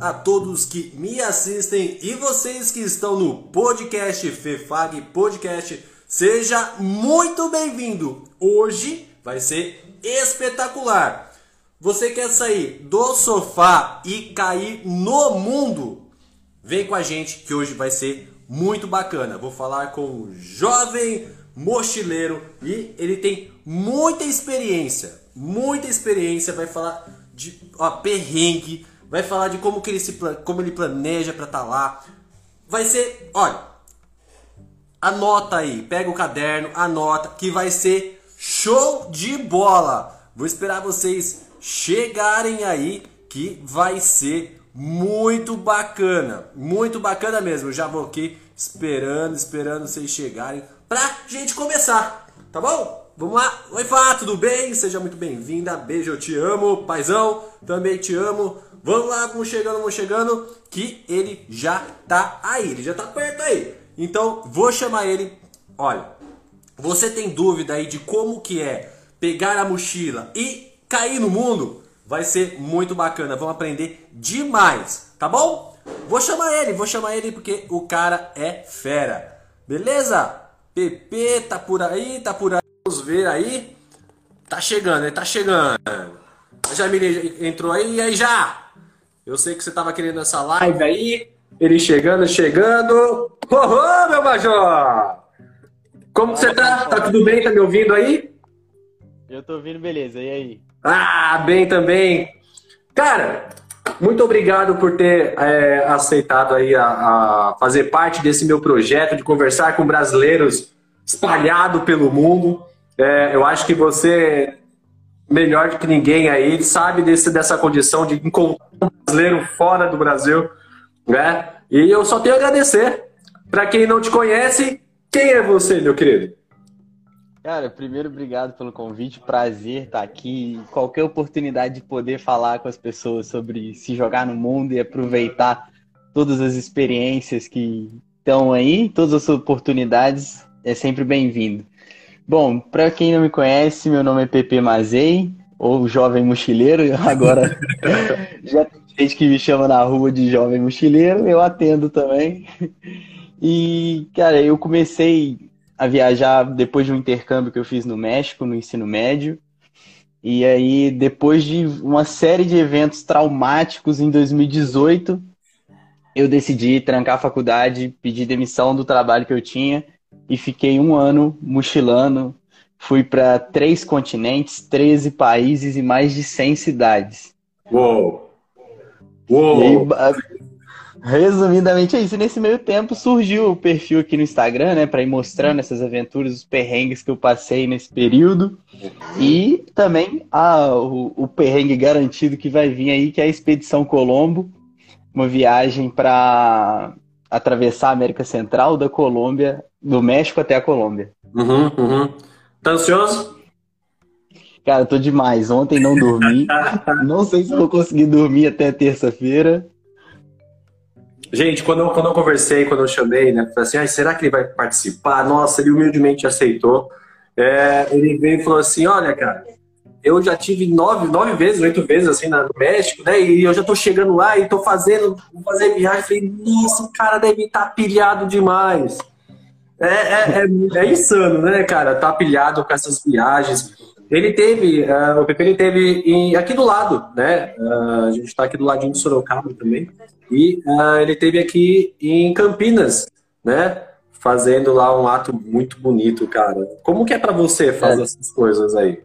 a todos que me assistem e vocês que estão no podcast Fefag Podcast. Seja muito bem-vindo. Hoje vai ser espetacular. Você quer sair do sofá e cair no mundo? Vem com a gente que hoje vai ser muito bacana. Vou falar com um jovem mochileiro e ele tem muita experiência, muita experiência. Vai falar de ó, perrengue, vai falar de como que ele se como ele planeja para estar tá lá. Vai ser, olha, anota aí, pega o caderno, anota que vai ser show de bola. Vou esperar vocês chegarem aí que vai ser muito bacana, muito bacana mesmo. Já vou aqui esperando, esperando vocês chegarem pra gente começar, tá bom? Vamos lá. Oi, Fá, tudo bem? Seja muito bem-vinda. Beijo, eu te amo. Paizão, também te amo. Vamos lá, vamos chegando, vamos chegando. Que ele já tá aí, ele já tá perto aí. Então, vou chamar ele. Olha, você tem dúvida aí de como que é pegar a mochila e cair no mundo? Vai ser muito bacana, vamos aprender demais, tá bom? Vou chamar ele, vou chamar ele porque o cara é fera. Beleza? PP tá por aí, tá por aí. Vamos ver aí. Tá chegando, ele tá chegando. A Jamile entrou aí, e aí já? Eu sei que você tava querendo essa live aí. Ele chegando, chegando. Ô, meu Major! Como você tá? Tá tudo bem? Tá me ouvindo aí? Eu tô ouvindo, beleza. E aí? Ah, bem também. Cara, muito obrigado por ter é, aceitado aí a, a, fazer parte desse meu projeto de conversar com brasileiros espalhado pelo mundo. É, eu acho que você melhor do que ninguém aí sabe desse, dessa condição de encontrar um brasileiro fora do Brasil, né? E eu só tenho a agradecer. Para quem não te conhece, quem é você, meu querido? Cara, primeiro, obrigado pelo convite. Prazer estar aqui. Qualquer oportunidade de poder falar com as pessoas sobre se jogar no mundo e aproveitar todas as experiências que estão aí, todas as oportunidades, é sempre bem-vindo. Bom, para quem não me conhece, meu nome é Pepe Mazei, ou Jovem Mochileiro. Agora já tem gente que me chama na rua de Jovem Mochileiro, eu atendo também. E, cara, eu comecei a viajar depois de um intercâmbio que eu fiz no México, no ensino médio. E aí, depois de uma série de eventos traumáticos em 2018, eu decidi trancar a faculdade, pedir demissão do trabalho que eu tinha e fiquei um ano mochilando. Fui para três continentes, 13 países e mais de 100 cidades. Uou! Uou! Resumidamente é isso. Nesse meio tempo surgiu o perfil aqui no Instagram, né, para ir mostrando essas aventuras, os perrengues que eu passei nesse período. E também ah, o, o perrengue garantido que vai vir aí, que é a Expedição Colombo, uma viagem para atravessar a América Central, da Colômbia, do México até a Colômbia. Uhum, uhum. Tá ansioso? Cara, tô demais. Ontem não dormi. não sei se vou conseguir dormir até terça-feira. Gente, quando eu, quando eu conversei, quando eu chamei, né? Falei assim, ah, será que ele vai participar? Nossa, ele humildemente aceitou. É, ele veio e falou assim: olha, cara, eu já tive nove, nove vezes, oito vezes assim no México, né? E eu já tô chegando lá e tô fazendo, vou fazer viagem. Falei, nossa, o cara deve estar tá pilhado demais. É, é, é, é, insano, né, cara? Tá pilhado com essas viagens. Ele teve, uh, o Pepe ele teve em, aqui do lado, né? Uh, a gente tá aqui do ladinho de Sorocaba também. E uh, ele teve aqui em Campinas, né? Fazendo lá um ato muito bonito, cara. Como que é para você fazer é. essas coisas aí?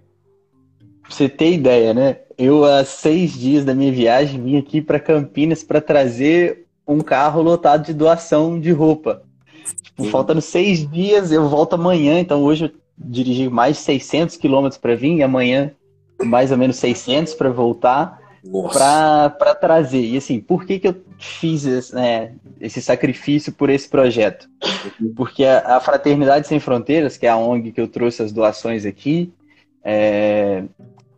Você ter ideia, né? Eu, há seis dias da minha viagem, vim aqui para Campinas para trazer um carro lotado de doação de roupa. Tipo, faltando seis dias, eu volto amanhã, então hoje eu dirigi mais de 600 quilômetros para vir, e amanhã mais ou menos 600 para voltar para trazer. E assim, por que, que eu fiz esse, né, esse sacrifício por esse projeto? Porque a, a, Fraternidade Sem Fronteiras, que é a ONG que eu trouxe as doações aqui, é,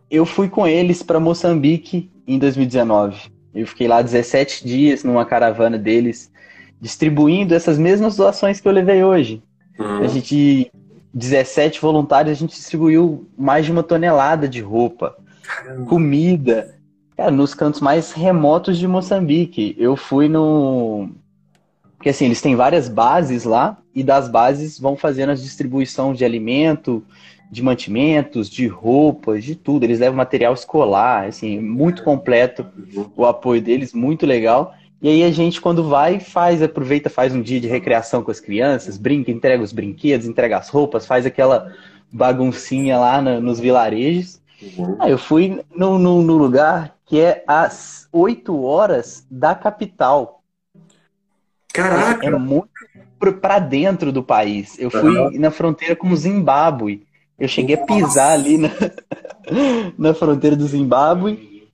eu fui com eles para Moçambique em 2019. Eu fiquei lá 17 dias numa caravana deles, distribuindo essas mesmas doações que eu levei hoje. Uhum. A gente 17 voluntários, a gente distribuiu mais de uma tonelada de roupa, Caramba. comida. Cara, nos cantos mais remotos de Moçambique. Eu fui no. Porque assim, eles têm várias bases lá, e das bases vão fazendo a distribuição de alimento, de mantimentos, de roupas, de tudo. Eles levam material escolar, assim, muito completo o apoio deles, muito legal. E aí a gente, quando vai, faz, aproveita, faz um dia de recreação com as crianças, brinca, entrega os brinquedos, entrega as roupas, faz aquela baguncinha lá no, nos vilarejos. Uhum. Aí eu fui no, no, no, lugar que é às 8 horas da capital. Caraca! É, é muito para dentro do país. Eu fui uhum. na fronteira com o Zimbábue. Eu cheguei a pisar ali na, na fronteira do Zimbábue.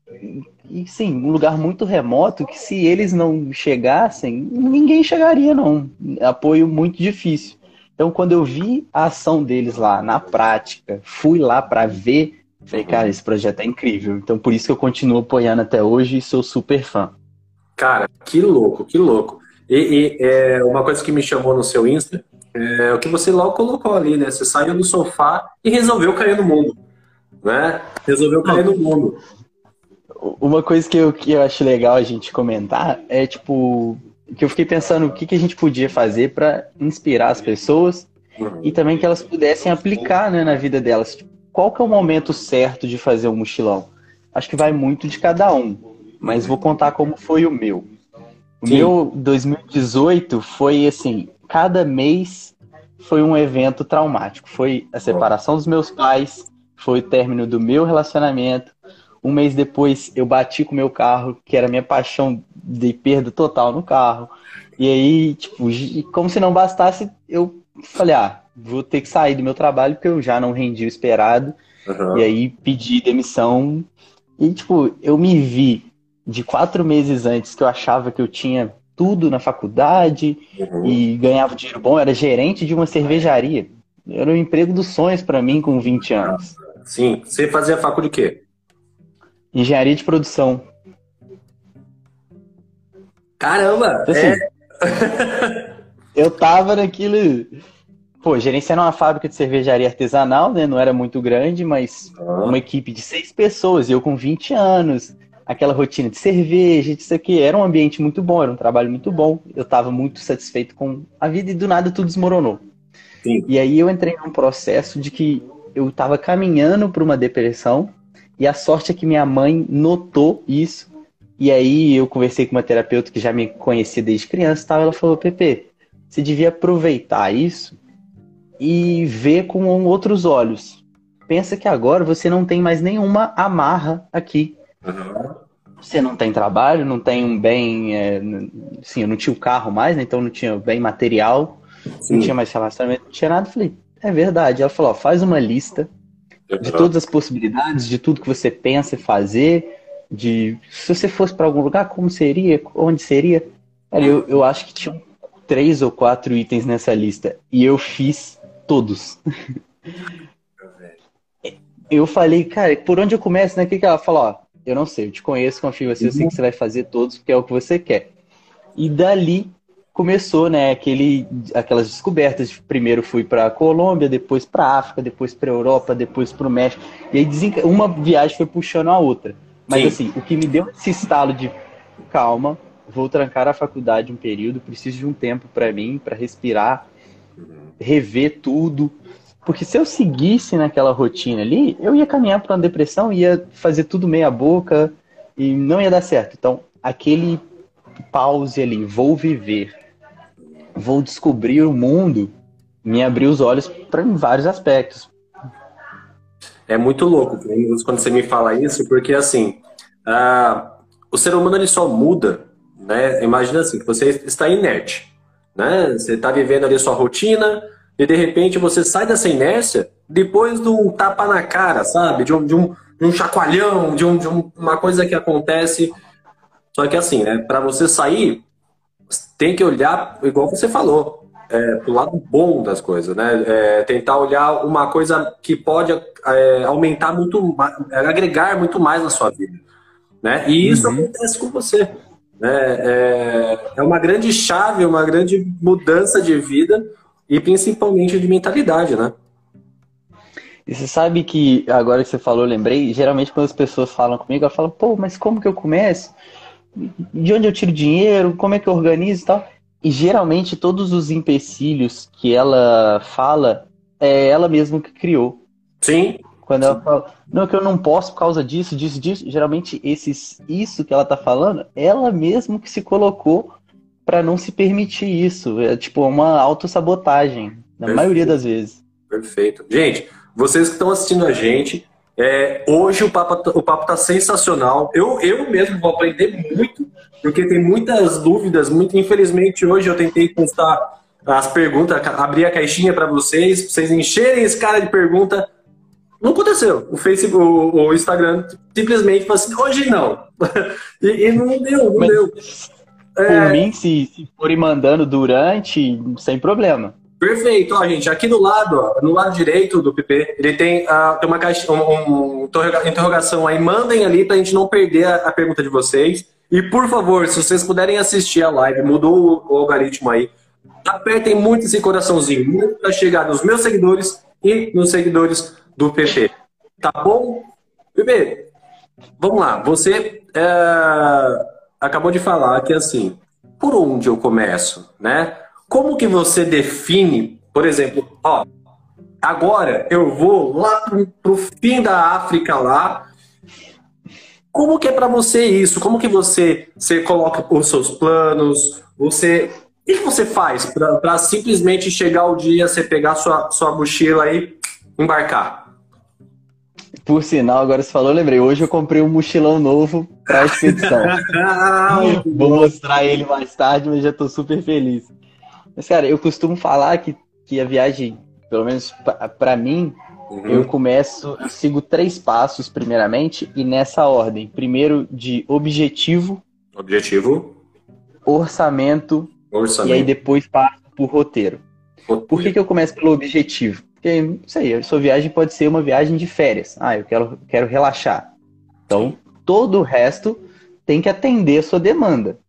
E sim, um lugar muito remoto que se eles não chegassem, ninguém chegaria, não. Apoio muito difícil. Então, quando eu vi a ação deles lá na prática, fui lá para ver, falei, cara, esse projeto é incrível. Então, por isso que eu continuo apoiando até hoje e sou super fã. Cara, que louco, que louco. E, e é, uma coisa que me chamou no seu Insta é o que você logo colocou ali, né? Você saiu do sofá e resolveu cair no mundo, né? Resolveu cair no mundo. Uma coisa que eu, que eu acho legal a gente comentar é, tipo, que eu fiquei pensando o que, que a gente podia fazer para inspirar as pessoas e também que elas pudessem aplicar né, na vida delas. Tipo, qual que é o momento certo de fazer um mochilão? Acho que vai muito de cada um, mas vou contar como foi o meu. O Sim. meu 2018 foi assim, cada mês foi um evento traumático. Foi a separação dos meus pais, foi o término do meu relacionamento. Um mês depois eu bati com o meu carro, que era minha paixão de perda total no carro. E aí, tipo, como se não bastasse, eu falei, ah, vou ter que sair do meu trabalho porque eu já não rendi o esperado. Uhum. E aí pedi demissão. E, tipo, eu me vi de quatro meses antes que eu achava que eu tinha tudo na faculdade uhum. e ganhava dinheiro bom, era gerente de uma cervejaria. Era o emprego dos sonhos para mim com 20 anos. Sim. Você fazia faculdade de quê? Engenharia de produção. Caramba! Então, assim, é... eu tava naquilo. Pô, gerenciando uma fábrica de cervejaria artesanal, né? Não era muito grande, mas uma equipe de seis pessoas, e eu com 20 anos, aquela rotina de cerveja, disso aqui. Era um ambiente muito bom, era um trabalho muito bom. Eu estava muito satisfeito com a vida e do nada tudo desmoronou. Sim. E aí eu entrei num processo de que eu estava caminhando para uma depressão e a sorte é que minha mãe notou isso. E aí eu conversei com uma terapeuta que já me conhecia desde criança, tal, ela falou: "Pepe, você devia aproveitar isso e ver com outros olhos. Pensa que agora você não tem mais nenhuma amarra aqui. Uhum. Você não tem trabalho, não tem um bem. É, sim, eu não tinha o carro mais, né? então não tinha bem material, Sim. não tinha mais relacionamento, não tinha nada. Eu falei, é verdade. Ela falou: ó, faz uma lista de todas as possibilidades, de tudo que você pensa fazer, de se você fosse para algum lugar, como seria, onde seria. eu, eu acho que tinha três ou quatro itens nessa lista e eu fiz todos. eu falei, cara, por onde eu começo, né? O que, que ela falou? Eu não sei, eu te conheço, confio em você, eu sei que você vai fazer todos porque é o que você quer. E dali começou, né, aquele, aquelas descobertas. Primeiro fui para Colômbia, depois para África, depois para Europa, depois para o México. E aí uma viagem foi puxando a outra. Mas Sim. assim, o que me deu esse estalo de calma, vou trancar a faculdade um período, preciso de um tempo para mim, para respirar, rever tudo, porque se eu seguisse naquela rotina ali, eu ia caminhar para uma depressão, ia fazer tudo meia boca e não ia dar certo. Então, aquele pause ali, vou viver, vou descobrir o mundo, me abriu os olhos para vários aspectos. É muito louco quando você me fala isso, porque assim, uh, o ser humano ele só muda, né? Imagina assim, que você está inerte, né? Você está vivendo ali sua rotina, e de repente você sai dessa inércia depois de um tapa na cara, sabe? De um, de um, de um chacoalhão, de, um, de um, uma coisa que acontece. Só que assim, né? Para você sair, tem que olhar, igual você falou, é, pro lado bom das coisas, né? É, tentar olhar uma coisa que pode é, aumentar muito, agregar muito mais na sua vida, né? E isso uhum. acontece com você. Né? É, é uma grande chave, uma grande mudança de vida e principalmente de mentalidade, né? E você sabe que, agora que você falou, lembrei, geralmente quando as pessoas falam comigo, elas falam, pô, mas como que eu começo? De onde eu tiro dinheiro? Como é que eu organizo e tal? E geralmente todos os empecilhos que ela fala, é ela mesma que criou. Sim. Quando ela fala, não, que eu não posso por causa disso, disso, disso, geralmente esses, isso que ela tá falando, ela mesma que se colocou para não se permitir isso. É tipo uma autossabotagem, na Perfeito. maioria das vezes. Perfeito. Gente, vocês que estão assistindo a gente, é, hoje o papo, o papo tá sensacional. Eu, eu mesmo vou aprender muito, porque tem muitas dúvidas. Muito, infelizmente, hoje eu tentei postar as perguntas, abrir a caixinha para vocês, pra vocês encherem esse cara de pergunta. Não aconteceu. O Facebook, o, o Instagram simplesmente falou assim, hoje não. e, e, não deu, não Mas, deu. Por é... mim, se, se forem mandando durante, sem problema. Perfeito, ó, gente, aqui do lado, ó, no lado direito do PP, ele tem, uh, tem uma caixa, um, um, interrogação aí, mandem ali pra gente não perder a, a, pergunta de vocês. E por favor, se vocês puderem assistir a live, mudou o, o algoritmo aí, apertem muito esse coraçãozinho, muito pra chegar nos meus seguidores e nos seguidores do PP. Tá bom? PP, vamos lá, você é, acabou de falar que assim, por onde eu começo, né? Como que você define, por exemplo, ó, agora eu vou lá pro, pro fim da África lá. Como que é para você isso? Como que você, você coloca os seus planos? Você o que você faz para simplesmente chegar o dia, você pegar sua, sua mochila e embarcar? Por sinal, agora você falou, lembrei. Hoje eu comprei um mochilão novo para a expedição. Vou mostrar ele mais tarde, mas já estou super feliz. Mas, cara, eu costumo falar que, que a viagem, pelo menos para mim, uhum. eu começo, eu sigo três passos, primeiramente, e nessa ordem. Primeiro, de objetivo. Objetivo. Orçamento. Orçamento. E aí depois passo por roteiro. roteiro. Por que, que eu começo pelo objetivo? Porque, não sei, a sua viagem pode ser uma viagem de férias. Ah, eu quero, quero relaxar. Então, todo o resto tem que atender a sua demanda.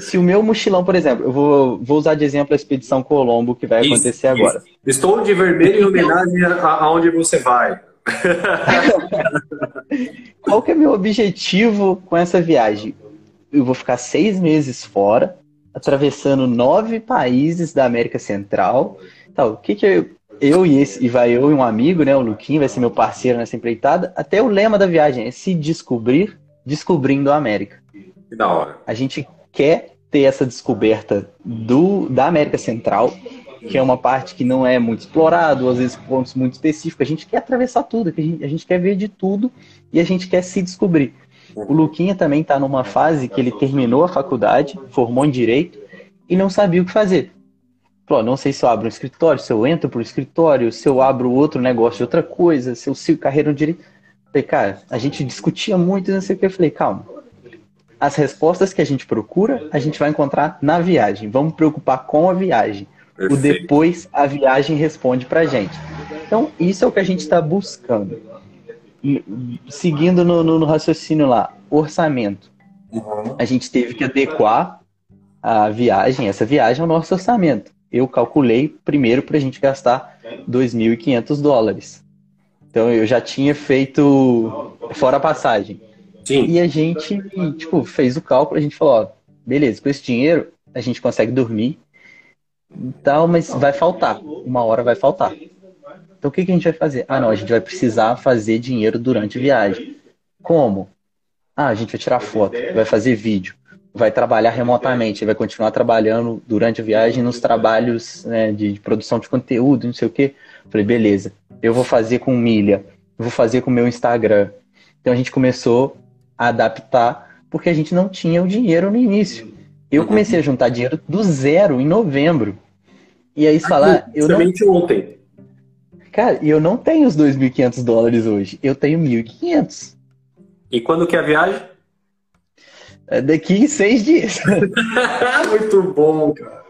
Se o meu mochilão, por exemplo, eu vou, vou usar de exemplo a Expedição Colombo, que vai isso, acontecer isso. agora. Estou de vermelho em homenagem aonde você vai. Qual que é meu objetivo com essa viagem? Eu vou ficar seis meses fora, atravessando nove países da América Central. Então, o que que eu, eu e esse, e vai eu e um amigo, né, o Luquinho, vai ser meu parceiro nessa empreitada. Até o lema da viagem é se descobrir, descobrindo a América. Que da hora. A gente quer ter essa descoberta do, da América Central, que é uma parte que não é muito explorado, às vezes pontos muito específicos. A gente quer atravessar tudo, a gente, a gente quer ver de tudo e a gente quer se descobrir. O Luquinha também está numa fase que ele terminou a faculdade, formou em Direito e não sabia o que fazer. Falou, não sei se eu abro um escritório, se eu entro para o escritório, se eu abro outro negócio de outra coisa, se eu sigo carreira no Direito. Falei, cara, a gente discutia muito, não sei o que. Eu falei, calma, as respostas que a gente procura, a gente vai encontrar na viagem. Vamos preocupar com a viagem. Perfeito. O depois, a viagem responde pra gente. Então, isso é o que a gente está buscando. seguindo no, no, no, raciocínio lá, orçamento. Uhum. A gente teve que adequar a viagem, essa viagem ao nosso orçamento. Eu calculei primeiro para a gente gastar 2.500 dólares. Então, eu já tinha feito, fora a passagem, Sim. E a gente, tipo, fez o cálculo, a gente falou, ó, beleza, com esse dinheiro a gente consegue dormir e tal, mas vai faltar. Uma hora vai faltar. Então o que, que a gente vai fazer? Ah, não, a gente vai precisar fazer dinheiro durante a viagem. Como? Ah, a gente vai tirar foto, vai fazer vídeo, vai trabalhar remotamente, vai continuar trabalhando durante a viagem nos trabalhos né, de, produção de conteúdo, não sei o quê. Falei, beleza, eu vou fazer com milha, vou fazer com o meu Instagram. Então a gente começou adaptar, porque a gente não tinha o dinheiro no início. Eu uhum. comecei a juntar dinheiro do zero em novembro. E aí falar. Eu não... ontem. Cara, eu não tenho os 2.500 dólares hoje. Eu tenho 1.500. E quando que é a viagem? É daqui seis dias. Muito bom, cara.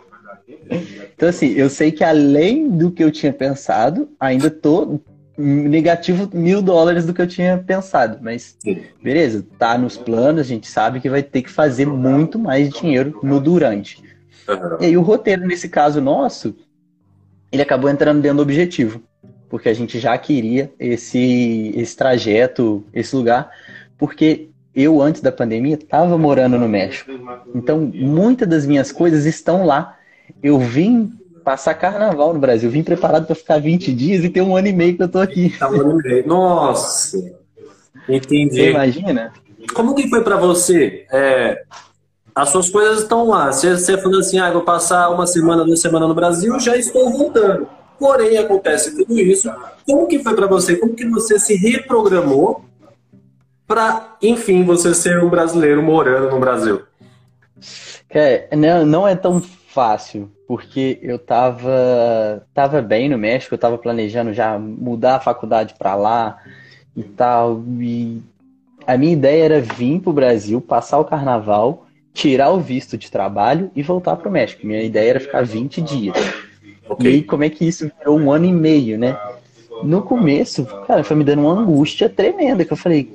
Então, assim, eu sei que além do que eu tinha pensado, ainda tô negativo mil dólares do que eu tinha pensado. Mas beleza, tá nos planos, a gente sabe que vai ter que fazer muito mais dinheiro no durante. E aí o roteiro, nesse caso nosso, ele acabou entrando dentro do objetivo. porque a gente já queria esse, esse trajeto, esse lugar, porque eu, antes da pandemia, estava morando no México. Então, muitas das minhas coisas estão lá. Eu vim passar carnaval no Brasil, vim preparado para ficar 20 dias e tem um ano e meio que eu tô aqui. Tá. Nossa! Entendi. Você imagina? Como que foi para você? É, as suas coisas estão lá. Você, você falou assim, ah, vou passar uma semana, duas semanas no Brasil, já estou voltando. Porém, acontece tudo isso. Como que foi para você? Como que você se reprogramou para, enfim, você ser um brasileiro morando no Brasil? É, não, não é tão fácil, porque eu tava, tava bem no México, eu tava planejando já mudar a faculdade para lá e tal, e a minha ideia era vir pro Brasil, passar o carnaval, tirar o visto de trabalho e voltar pro México. Minha ideia era ficar 20 dias. Okay. E aí, como é que isso virou um ano e meio, né? No começo, cara, foi me dando uma angústia tremenda, que eu falei,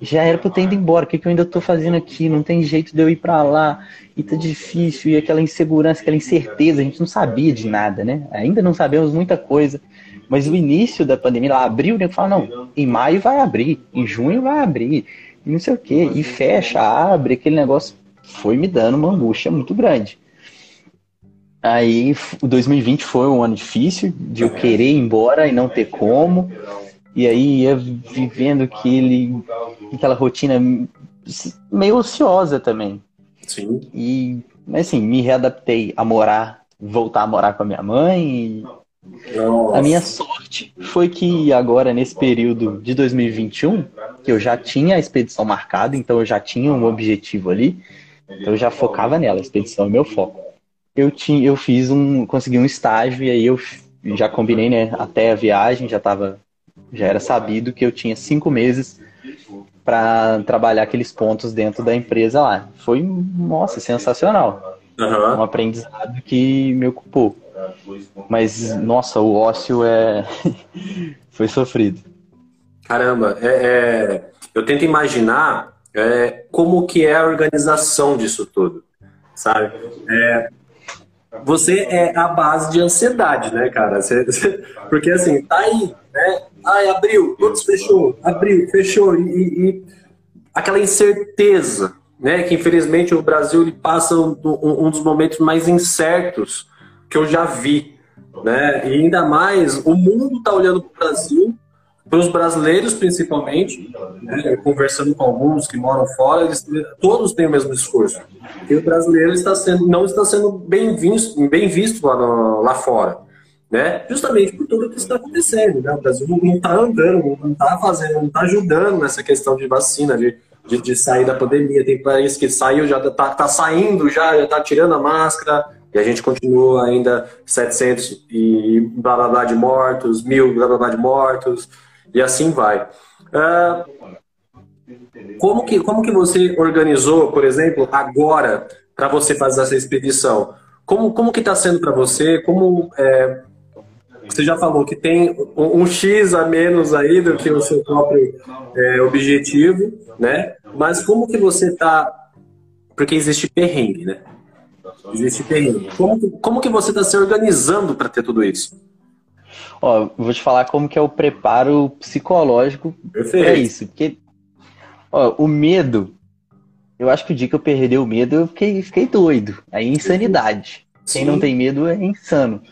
já era pra eu ter ido embora, o que, que eu ainda tô fazendo aqui? Não tem jeito de eu ir para lá, e tá difícil, e aquela insegurança, aquela incerteza, a gente não sabia de nada, né? Ainda não sabemos muita coisa. Mas o início da pandemia, lá abriu, né? Fala, não, em maio vai abrir, em junho vai abrir, e não sei o quê, e fecha, abre, aquele negócio foi me dando uma angústia muito grande. Aí, o 2020 foi um ano difícil, de eu querer ir embora e não ter como. E aí ia vivendo aquele, aquela rotina meio ociosa também. Sim. E, assim, me readaptei a morar, voltar a morar com a minha mãe. Nossa. A minha sorte foi que agora, nesse período de 2021, que eu já tinha a expedição marcada, então eu já tinha um objetivo ali, então eu já focava nela, a expedição é meu foco. Eu, tinha, eu fiz um, consegui um estágio e aí eu já combinei, né, até a viagem, já tava já era sabido que eu tinha cinco meses para trabalhar aqueles pontos dentro da empresa lá. Foi, nossa, sensacional. Uhum. Um aprendizado que me ocupou. Mas, nossa, o ócio é. Foi sofrido. Caramba, é, é... eu tento imaginar é, como que é a organização disso tudo, sabe? É, você é a base de ansiedade, né, cara? Você, porque assim, tá aí, né? Ai, abriu, todos fechou, abriu, fechou, e, e, aquela incerteza, né? Que infelizmente o Brasil ele passa um, um, dos momentos mais incertos que eu já vi, né? E ainda mais, o mundo tá olhando para o Brasil, para os brasileiros principalmente, né? conversando com alguns que moram fora, eles todos têm o mesmo discurso. E o brasileiro está sendo, não está sendo bem visto, bem visto lá, no, lá fora né? Justamente por tudo que está acontecendo, né? O Brasil não está andando, não está fazendo, não está ajudando nessa questão de vacina, de, de, de, sair da pandemia. Tem país que saiu, já está tá saindo, já está tirando a máscara, e a gente continua ainda 700 e blá blá blá de mortos, mil blá blá blá de mortos, e assim vai. Uh, como, que, como que você organizou, por exemplo, agora, para você fazer essa expedição? Como, como que está sendo para você? Como é, você já falou que tem um, X a menos aí do que o seu próprio é, objetivo, né? Mas como que você está... Porque existe perrengue, né? Existe perrengue. Como, como que você está se organizando para ter tudo isso? Ó, vou te falar como que é o preparo psicológico para isso. Porque ó, o medo, eu acho que o dia que eu perdi o medo, eu fiquei, fiquei doido. Aí é insanidade. Sim. Quem não tem medo é insano.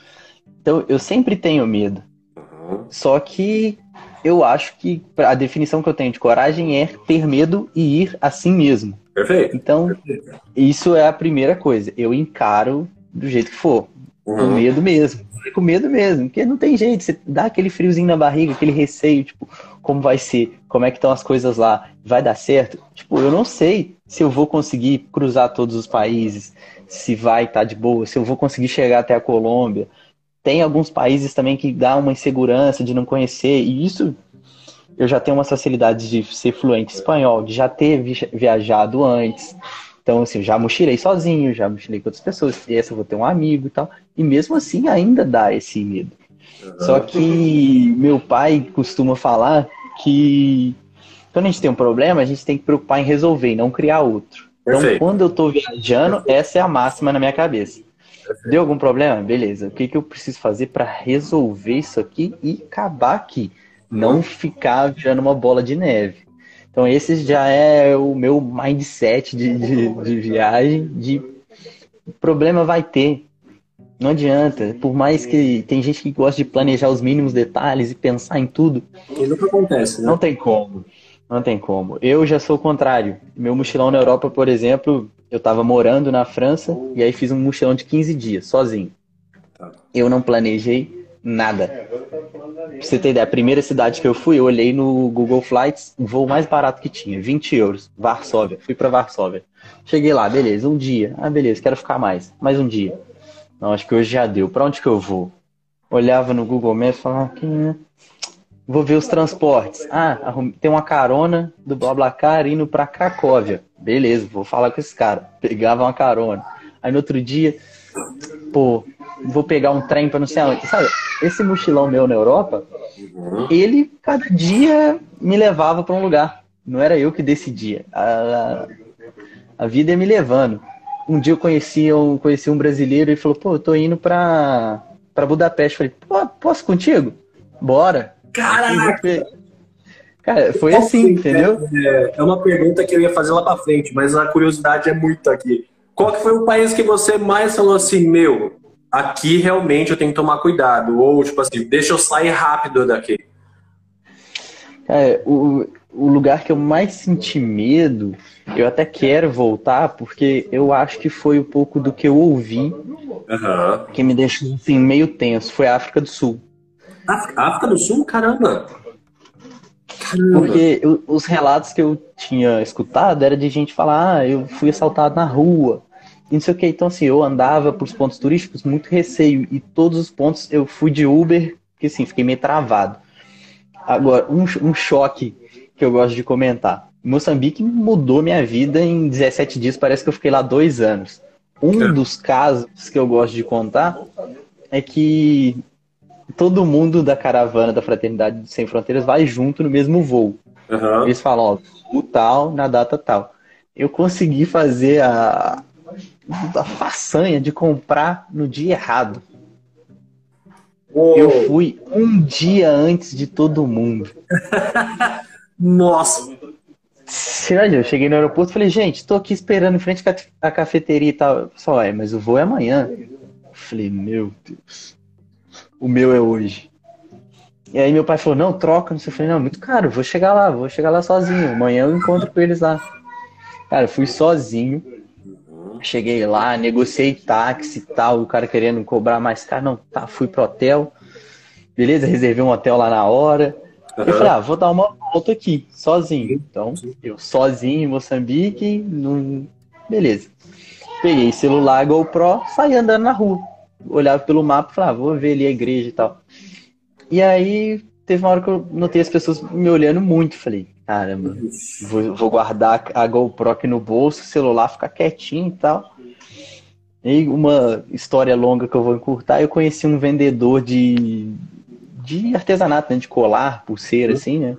Então, eu sempre tenho medo. Uhum. Só que eu acho que a definição que eu tenho de coragem é ter medo e ir assim mesmo. Perfeito. Então, Perfeito. isso é a primeira coisa. Eu encaro do jeito que for. Uhum. Com medo mesmo. Com medo mesmo. Porque não tem jeito. Você dá aquele friozinho na barriga, aquele receio, tipo, como vai ser? Como é que estão as coisas lá? Vai dar certo? Tipo, eu não sei se eu vou conseguir cruzar todos os países, se vai estar tá de boa, se eu vou conseguir chegar até a Colômbia, tem alguns países também que dá uma insegurança de não conhecer, e isso eu já tenho uma facilidade de ser fluente em espanhol, de já ter viajado antes. Então, assim, eu já mochilei sozinho, já mochilei com outras pessoas, e essa eu vou ter um amigo e tal. E mesmo assim ainda dá esse medo. Uhum. Só que meu pai costuma falar que quando a gente tem um problema, a gente tem que preocupar em resolver e não criar outro. Então, Perfeito. quando eu estou viajando, essa é a máxima na minha cabeça. Deu algum problema? Beleza. O que, que eu preciso fazer para resolver isso aqui e acabar aqui? Não ficar virando uma bola de neve. Então, esse já é o meu mindset de, de, de viagem. De problema vai ter. Não adianta. Por mais que tem gente que gosta de planejar os mínimos detalhes e pensar em tudo. E nunca acontece, né? Não tem como. Não tem como. Eu já sou o contrário. Meu mochilão na Europa, por exemplo, eu estava morando na França e aí fiz um mochilão de 15 dias, sozinho. Eu não planejei nada. Pra você ter ideia, a primeira cidade que eu fui, eu olhei no Google Flights, o voo mais barato que tinha, 20 euros, Varsóvia. Fui para Varsóvia. Cheguei lá, beleza, um dia. Ah, beleza, quero ficar mais. Mais um dia. Não, acho que hoje já deu. Para onde que eu vou? Olhava no Google Maps e falava, ah, vou ver os transportes. Ah, tem uma carona do BlaBlaCar indo para Cracóvia. Beleza, vou falar com esse cara. Pegava uma carona. Aí no outro dia, pô, vou pegar um trem para não sei aonde. Sabe, esse mochilão meu na Europa, ele cada dia me levava para um lugar. Não era eu que decidia. A, a vida ia me levando. Um dia eu conheci um, conheci um brasileiro e falou: pô, eu tô indo pra, pra Budapeste. Falei: pô, posso contigo? Bora. Caraca! Cara, foi assim, entendeu? É, é uma pergunta que eu ia fazer lá pra frente, mas a curiosidade é muito aqui. Qual que foi o país que você mais falou assim, meu, aqui realmente eu tenho que tomar cuidado? Ou, tipo assim, deixa eu sair rápido daqui? É, o, o lugar que eu mais senti medo, eu até quero voltar, porque eu acho que foi um pouco do que eu ouvi uhum. que me deixou assim, meio tenso. Foi a África do Sul. África do Sul? Caramba! Caramba. Porque eu, os relatos que eu tinha escutado era de gente falar, ah, eu fui assaltado na rua. E não sei o que. Então, assim, eu andava por pontos turísticos muito receio. E todos os pontos eu fui de Uber, porque assim, fiquei meio travado. Agora, um, um choque que eu gosto de comentar. Moçambique mudou minha vida em 17 dias, parece que eu fiquei lá dois anos. Um é. dos casos que eu gosto de contar é que todo mundo da caravana da Fraternidade Sem Fronteiras vai junto no mesmo voo. Uhum. Eles falam, ó, o tal, na data tal. Eu consegui fazer a, a façanha de comprar no dia errado. Uou. Eu fui um dia antes de todo mundo. Nossa! Eu cheguei no aeroporto e falei, gente, tô aqui esperando em frente à cafeteria e tal. Só é, mas o voo é amanhã. Eu falei, meu Deus o meu é hoje. E aí meu pai falou, não, troca, não. Eu falei, não, muito caro, vou chegar lá, vou chegar lá sozinho. Amanhã eu encontro com eles lá. Cara, fui sozinho. Cheguei lá, negociei táxi e tal, o cara querendo cobrar mais caro. Não, tá, fui pro hotel. Beleza, reservei um hotel lá na hora. Uhum. Eu falei, ah, vou dar uma volta aqui, sozinho. Então, eu sozinho em Moçambique, no... beleza. Peguei celular GoPro, saí andando na rua olhava pelo mapa e falava, ah, vou ver ali a igreja e tal. E aí teve uma hora que eu notei as pessoas me olhando muito. Falei, caramba, vou, vou guardar a GoPro aqui no bolso, o celular ficar quietinho e tal. E uma história longa que eu vou encurtar, eu conheci um vendedor de, de artesanato, né, de colar, pulseira, assim, né?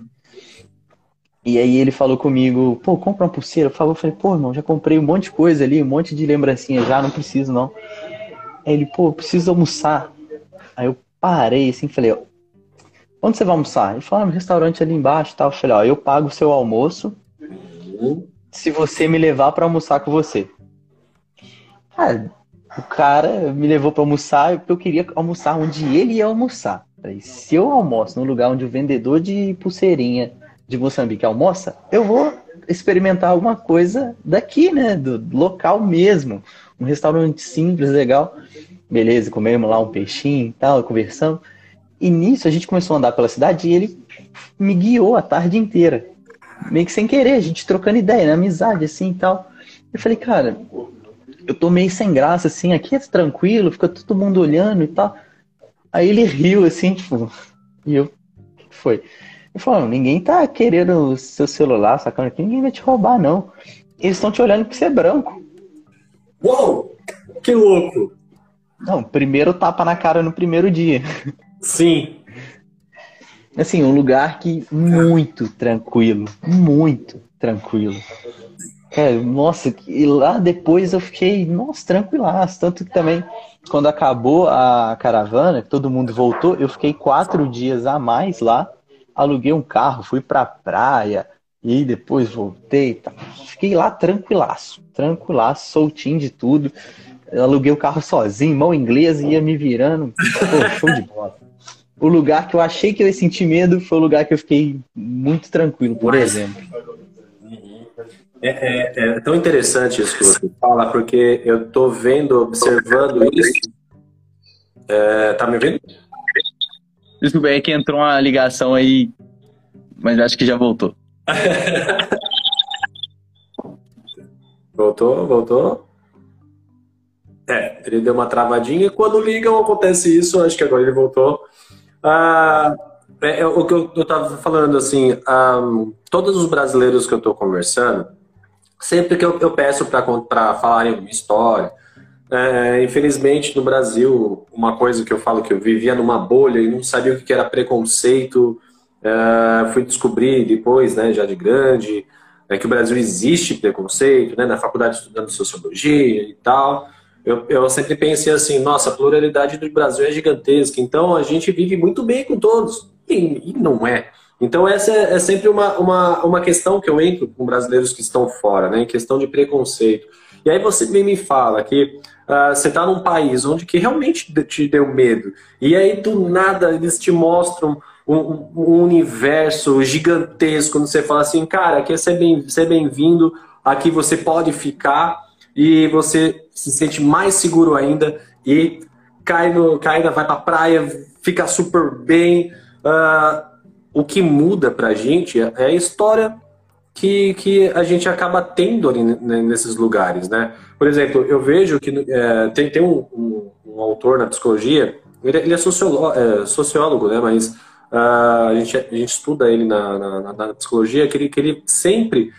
E aí ele falou comigo, pô, compra uma pulseira. Eu falei, pô, irmão, já comprei um monte de coisa ali, um monte de lembrancinha já, não preciso não. Aí ele, pô, preciso almoçar. Aí eu parei assim falei, ó, onde você vai almoçar? Ele falou, ah, no restaurante ali embaixo tal. Eu falei, ó, eu pago o seu almoço se você me levar para almoçar com você. Cara, o cara me levou para almoçar porque eu queria almoçar onde ele ia almoçar. Falei, se eu almoço no lugar onde o vendedor de pulseirinha de Moçambique almoça, eu vou experimentar alguma coisa daqui, né? Do local mesmo. Um restaurante simples, legal. Beleza, comemos lá um peixinho e tal, conversamos. E nisso a gente começou a andar pela cidade e ele me guiou a tarde inteira. Meio que sem querer, a gente trocando ideia, na amizade, assim e tal. Eu falei, cara, eu tô meio sem graça, assim, aqui é tranquilo, fica todo mundo olhando e tal. Aí ele riu, assim, tipo, e eu, foi? Ele falou, ninguém tá querendo o seu celular, sacando aqui, ninguém vai te roubar, não. Eles estão te olhando porque você é branco. Uou! Que louco! Não, primeiro tapa na cara no primeiro dia. Sim. Assim, um lugar que muito tranquilo, muito tranquilo. É, nossa, e lá depois eu fiquei, nossa, tranquilaço. Tanto que também, quando acabou a caravana, todo mundo voltou, eu fiquei quatro dias a mais lá, aluguei um carro, fui pra praia, e depois voltei. Tá. Fiquei lá tranquilaço, tranquilaço, soltinho de tudo. Eu aluguei o carro sozinho, mão inglesa, ia me virando. Pô, show de bola. O lugar que eu achei que eu ia sentir medo foi o lugar que eu fiquei muito tranquilo, por exemplo. É, é, é, tão interessante isso que você fala, porque eu tô vendo, observando isso. É, tá me vendo? Desculpa, é que entrou uma ligação aí, mas acho que já voltou. voltou, voltou. É, ele deu uma travadinha. Quando ligam, acontece isso. Acho que agora ele voltou. Ah, é, é, o que eu, eu tava falando, assim, ah, todos os brasileiros que eu tô conversando, sempre que eu, eu peço para falarem uma história. É, infelizmente, no Brasil, uma coisa que eu falo que eu vivia numa bolha e não sabia o que era preconceito, é, fui descobrir depois, né, já de grande, é, que o Brasil existe preconceito, né, na faculdade estudando sociologia e tal. Eu, eu sempre pensei assim, nossa, a pluralidade do Brasil é gigantesca, então a gente vive muito bem com todos. E, e não é. Então, essa é, é, sempre uma, uma, uma questão que eu entro com brasileiros que estão fora, né? Em questão de preconceito. E aí você me fala que uh, você está num país onde que realmente te deu medo. E aí, do nada, eles te mostram um, um universo gigantesco. Quando você fala assim, cara, aqui é ser bem-vindo, bem aqui você pode ficar e você se sente mais seguro ainda e cai, no, cai vai pra praia, fica super bem. Uh, o que muda para a gente é a história que, que a gente acaba tendo ali nesses lugares, né? Por exemplo, eu vejo que é, tem, tem um, um, um, autor na psicologia, ele, ele é, sociólogo, é, sociólogo, né? Mas uh, a, gente, a gente estuda ele na, na, na psicologia, que ele, que ele sempre,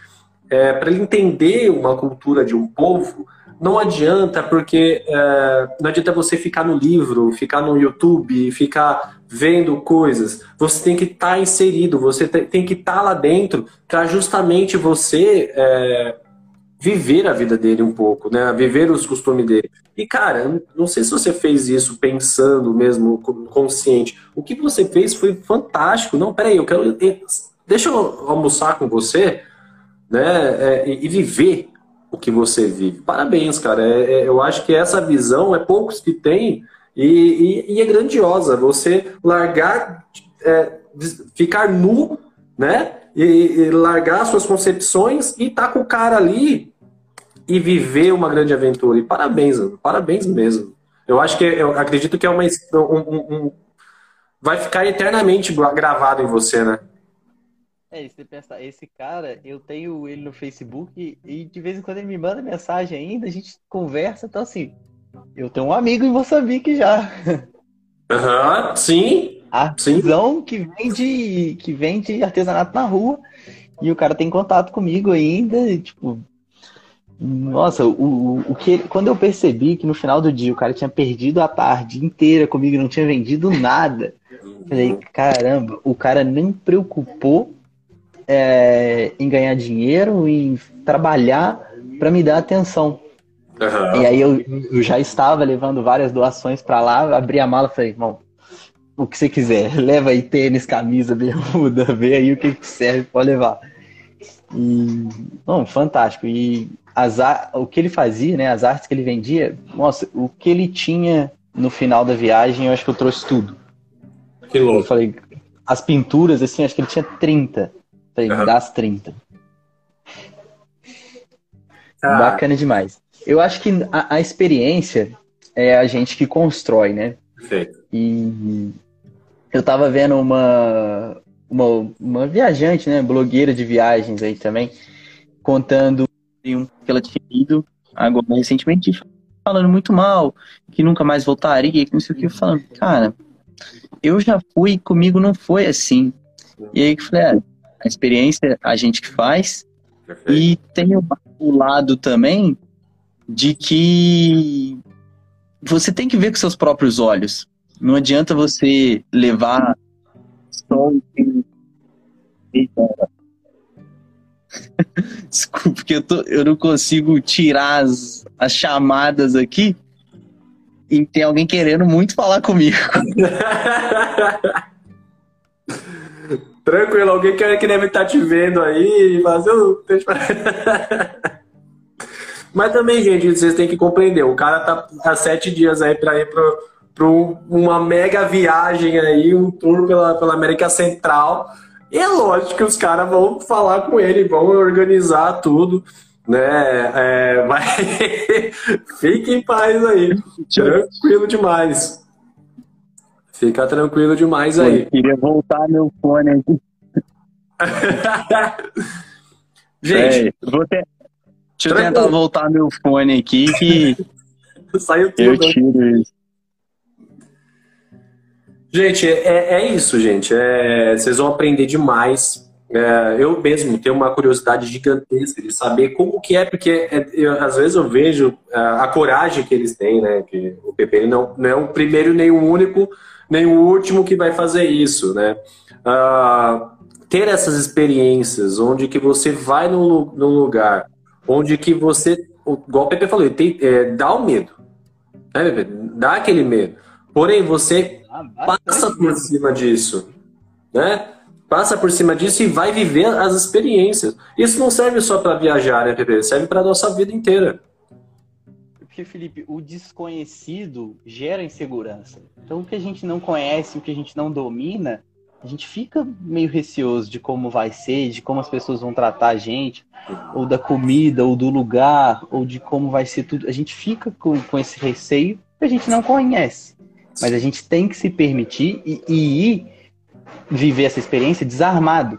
é, para ele entender uma cultura de um povo, não adianta, porque é, não adianta você ficar no livro, ficar no YouTube, ficar vendo coisas. Você tem que estar tá inserido, você tem que estar tá lá dentro para justamente você é, viver a vida dele um pouco, né? Viver os costumes dele. E, cara, não sei se você fez isso pensando mesmo, consciente. O que você fez foi fantástico. Não, peraí, eu quero. Deixa eu almoçar com você, né? É, e viver o que você vive. Parabéns, cara. É, é, eu acho que essa visão é poucos que têm e, e, e é grandiosa. Você largar, é, ficar nu, né? E, e, largar suas concepções e tá com o cara ali e viver uma grande aventura. E parabéns, parabéns mesmo. Eu acho que, eu acredito que é uma. Um, um, vai ficar eternamente gravado em você, né? É, você pensa, esse cara, eu tenho ele no Facebook e de vez em quando ele me manda mensagem ainda, a gente conversa, então assim, eu tenho um amigo em Moçambique já. Aham, uhum, sim. Artesão sim. que vende, que vende artesanato na rua e o cara tem contato comigo ainda, e, tipo, nossa, o, o que quando eu percebi que no final do dia o cara tinha perdido a tarde inteira comigo, não tinha vendido nada, falei, caramba, o cara nem preocupou é, em ganhar dinheiro, em trabalhar para me dar atenção. Uhum. E aí eu, eu, já estava levando várias doações para lá, abri a mala e falei, irmão, o que você quiser, leva aí tênis, camisa, bermuda, vê aí o que, que serve, pode levar. E, bom, fantástico. E as, o que ele fazia, né, as artes que ele vendia, nossa, o que ele tinha no final da viagem, eu acho que eu trouxe tudo. Que louco. Eu falei, as pinturas, assim, acho que ele tinha 30. Falei, uhum. das 30. Ah. Bacana demais. Eu acho que a, a, experiência é a gente que constrói, né? Perfeito. E eu tava vendo uma, uma, uma viajante, né? Blogueira de viagens aí também, contando um que ela tinha ido agora recentemente falando muito mal, que nunca mais voltaria, que não sei o que, falando, cara, eu já fui, comigo não foi assim. E aí que falei, é, a experiência a gente que faz. Perfeito. E tem o, o lado também de que você tem que ver com seus próprios olhos. Não adianta você levar só Desculpa, porque eu, tô, eu não consigo tirar as, as chamadas aqui e tem alguém querendo muito falar comigo. Tranquilo, alguém que, que deve estar tá te vendo aí e fazer o. Mas também, gente, vocês têm que compreender. O cara tá há sete dias aí para ir para uma mega viagem aí, um tour pela, pela América Central. E é lógico que os caras vão falar com ele, vão organizar tudo, né? É, mas fique em paz aí. Tranquilo demais. Fica tranquilo demais aí. Eu queria voltar meu fone aqui. Gente, é, vou ter... deixa eu tentar voltar meu fone aqui que saiu tudo. Eu tiro isso. Gente, é, é isso, gente. É, vocês vão aprender demais. É, eu mesmo tenho uma curiosidade gigantesca de saber como que é, porque é, eu, às vezes eu vejo a, é, a coragem que eles têm, né? Que o PP não, não é o primeiro nem o único nem o último que vai fazer isso, né? Uh, ter essas experiências, onde que você vai num, lugar, onde que você, igual o Pepe falou, tem, é, dá o medo, né, Pepe? Dá aquele medo. Porém, você ah, passa por cima disso, né? Passa por cima disso e vai viver as experiências. Isso não serve só para viajar, né, Pepe? Serve para nossa vida inteira. Porque, Felipe, o desconhecido gera insegurança. Então, o que a gente não conhece, o que a gente não domina, a gente fica meio receoso de como vai ser, de como as pessoas vão tratar a gente, ou da comida, ou do lugar, ou de como vai ser tudo. A gente fica com, com esse receio que a gente não conhece. Mas a gente tem que se permitir e, e ir viver essa experiência desarmado,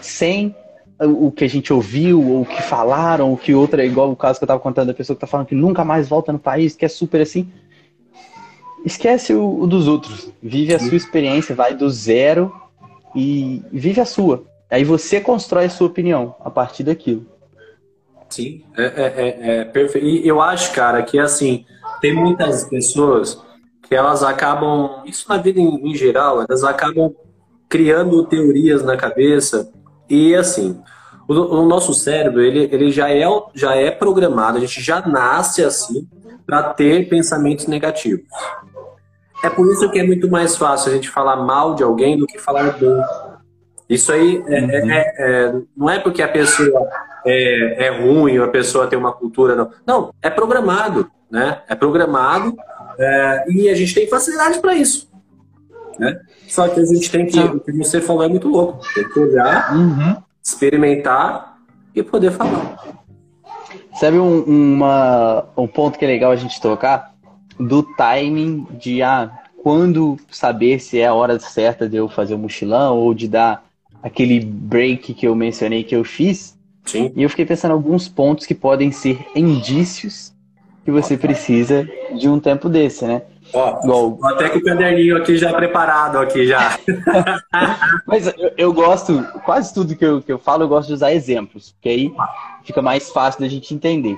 sem o que a gente ouviu, ou o que falaram, o que outra, igual o caso que eu estava contando da pessoa que está falando que nunca mais volta no país, que é super assim. Esquece o, o dos outros. Vive a sua experiência, vai do zero e vive a sua. Aí você constrói a sua opinião a partir daquilo. Sim, é, é, é, é perfeito. E eu acho, cara, que assim, tem muitas pessoas elas acabam, isso na vida em, em geral, elas acabam criando teorias na cabeça e assim, o, o, nosso cérebro, ele, ele já, é, já é programado, a gente já nasce assim para ter pensamentos negativos. É por isso que é muito mais fácil a gente falar mal de alguém do que falar bem. Isso aí é, é, uhum. é, é, não é porque a pessoa é, é ruim ou a pessoa tem uma cultura, não. Não, é programado, né? É programado é, e a gente tem facilidade para isso. Né? Só que a gente tem que, o que você falou é muito louco. Tem que olhar, uhum. experimentar e poder falar. Sabe um, uma, um ponto que é legal a gente tocar? Do timing de ah, quando saber se é a hora certa de eu fazer o mochilão ou de dar aquele break que eu mencionei que eu fiz. Sim. E eu fiquei pensando em alguns pontos que podem ser indícios que você precisa de um tempo desse, né? Ó, até com o caderninho aqui já preparado aqui já. Mas eu, eu, gosto, quase tudo que eu, que eu falo, eu gosto de usar exemplos, porque aí fica mais fácil da gente entender.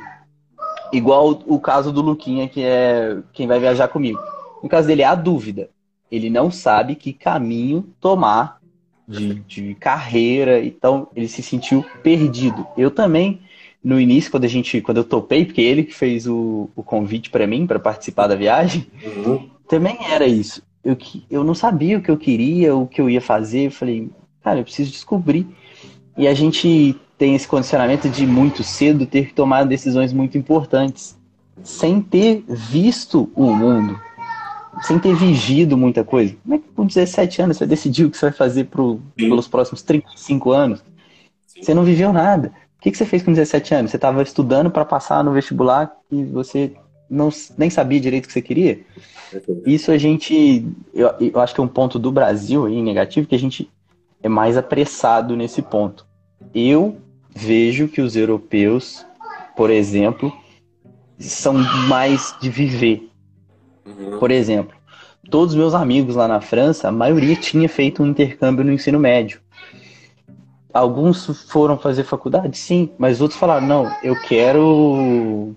Igual o, o caso do Luquinha, que é quem vai viajar comigo. No caso dele, é a dúvida. Ele não sabe que caminho tomar de, de carreira, então ele se sentiu perdido. Eu também no início, quando a gente, quando eu topei, porque ele que fez o, o convite para mim para participar da viagem, uhum. também era isso. Eu, eu não sabia o que eu queria, o que eu ia fazer. Eu falei, cara, eu preciso descobrir. E a gente tem esse condicionamento de muito cedo ter que tomar decisões muito importantes, sem ter visto o mundo, sem ter vigido muita coisa. Como é que com 17 anos você decidiu o que você vai fazer pro, pelos próximos 35 anos? Você não viveu nada que, que você fez com 17 anos? Você estava estudando para passar no vestibular e você não, nem sabia direito o que você queria? Isso a gente, eu, eu acho que é um ponto do Brasil aí, negativo, que a gente é mais apressado nesse ponto. Eu vejo que os europeus, por exemplo, são mais de viver. Uhum. Por exemplo, todos os meus amigos lá na França, a maioria tinha feito um intercâmbio no ensino médio. Alguns foram fazer faculdade, sim, mas outros falaram, não, eu quero.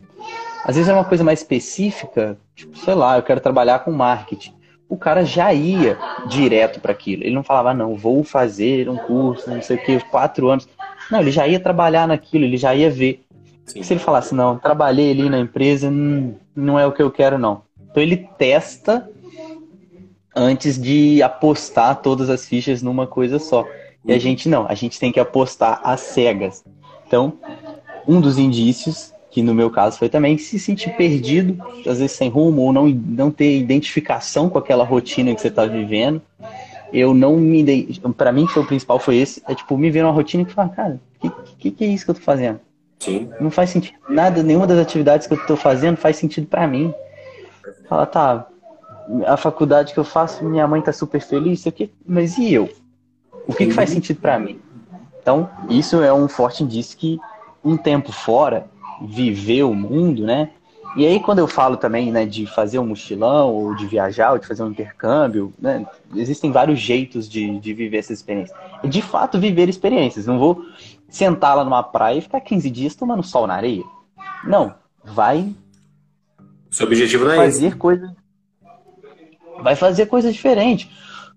Às vezes é uma coisa mais específica, tipo, sei lá, eu quero trabalhar com marketing. o cara já ia direto para aquilo. Ele não falava, não, vou fazer um curso, não sei o que, quatro anos. Não, ele já ia trabalhar naquilo, ele já ia ver. Sim. Se ele falasse, não, trabalhei ali na empresa, hum, não é o que eu quero, não. Então ele testa antes de apostar todas as fichas numa coisa só. E a gente não, a gente tem que apostar às cegas. Então, um dos indícios, que no meu caso foi também se sentir perdido, às vezes sem rumo, ou não, não ter identificação com aquela rotina que você está vivendo. Eu não me. Para mim, foi o principal foi esse: é tipo, me ver uma rotina e falar, cara, o que, que, que é isso que eu tô fazendo? Sim. Não faz sentido. Nada, nenhuma das atividades que eu tô fazendo faz sentido para mim. Fala, tá, a faculdade que eu faço, minha mãe tá super feliz, aqui, mas e eu? O que, que faz sentido para mim? Então, isso é um forte indício que um tempo fora, viver o mundo, né? E aí, quando eu falo também né, de fazer um mochilão, ou de viajar, ou de fazer um intercâmbio, né, existem vários jeitos de, de viver essa experiência. E, de fato, viver experiências. Não vou sentar lá numa praia e ficar 15 dias tomando sol na areia. Não. Vai. Seu objetivo não é fazer coisas. Vai fazer coisas diferentes.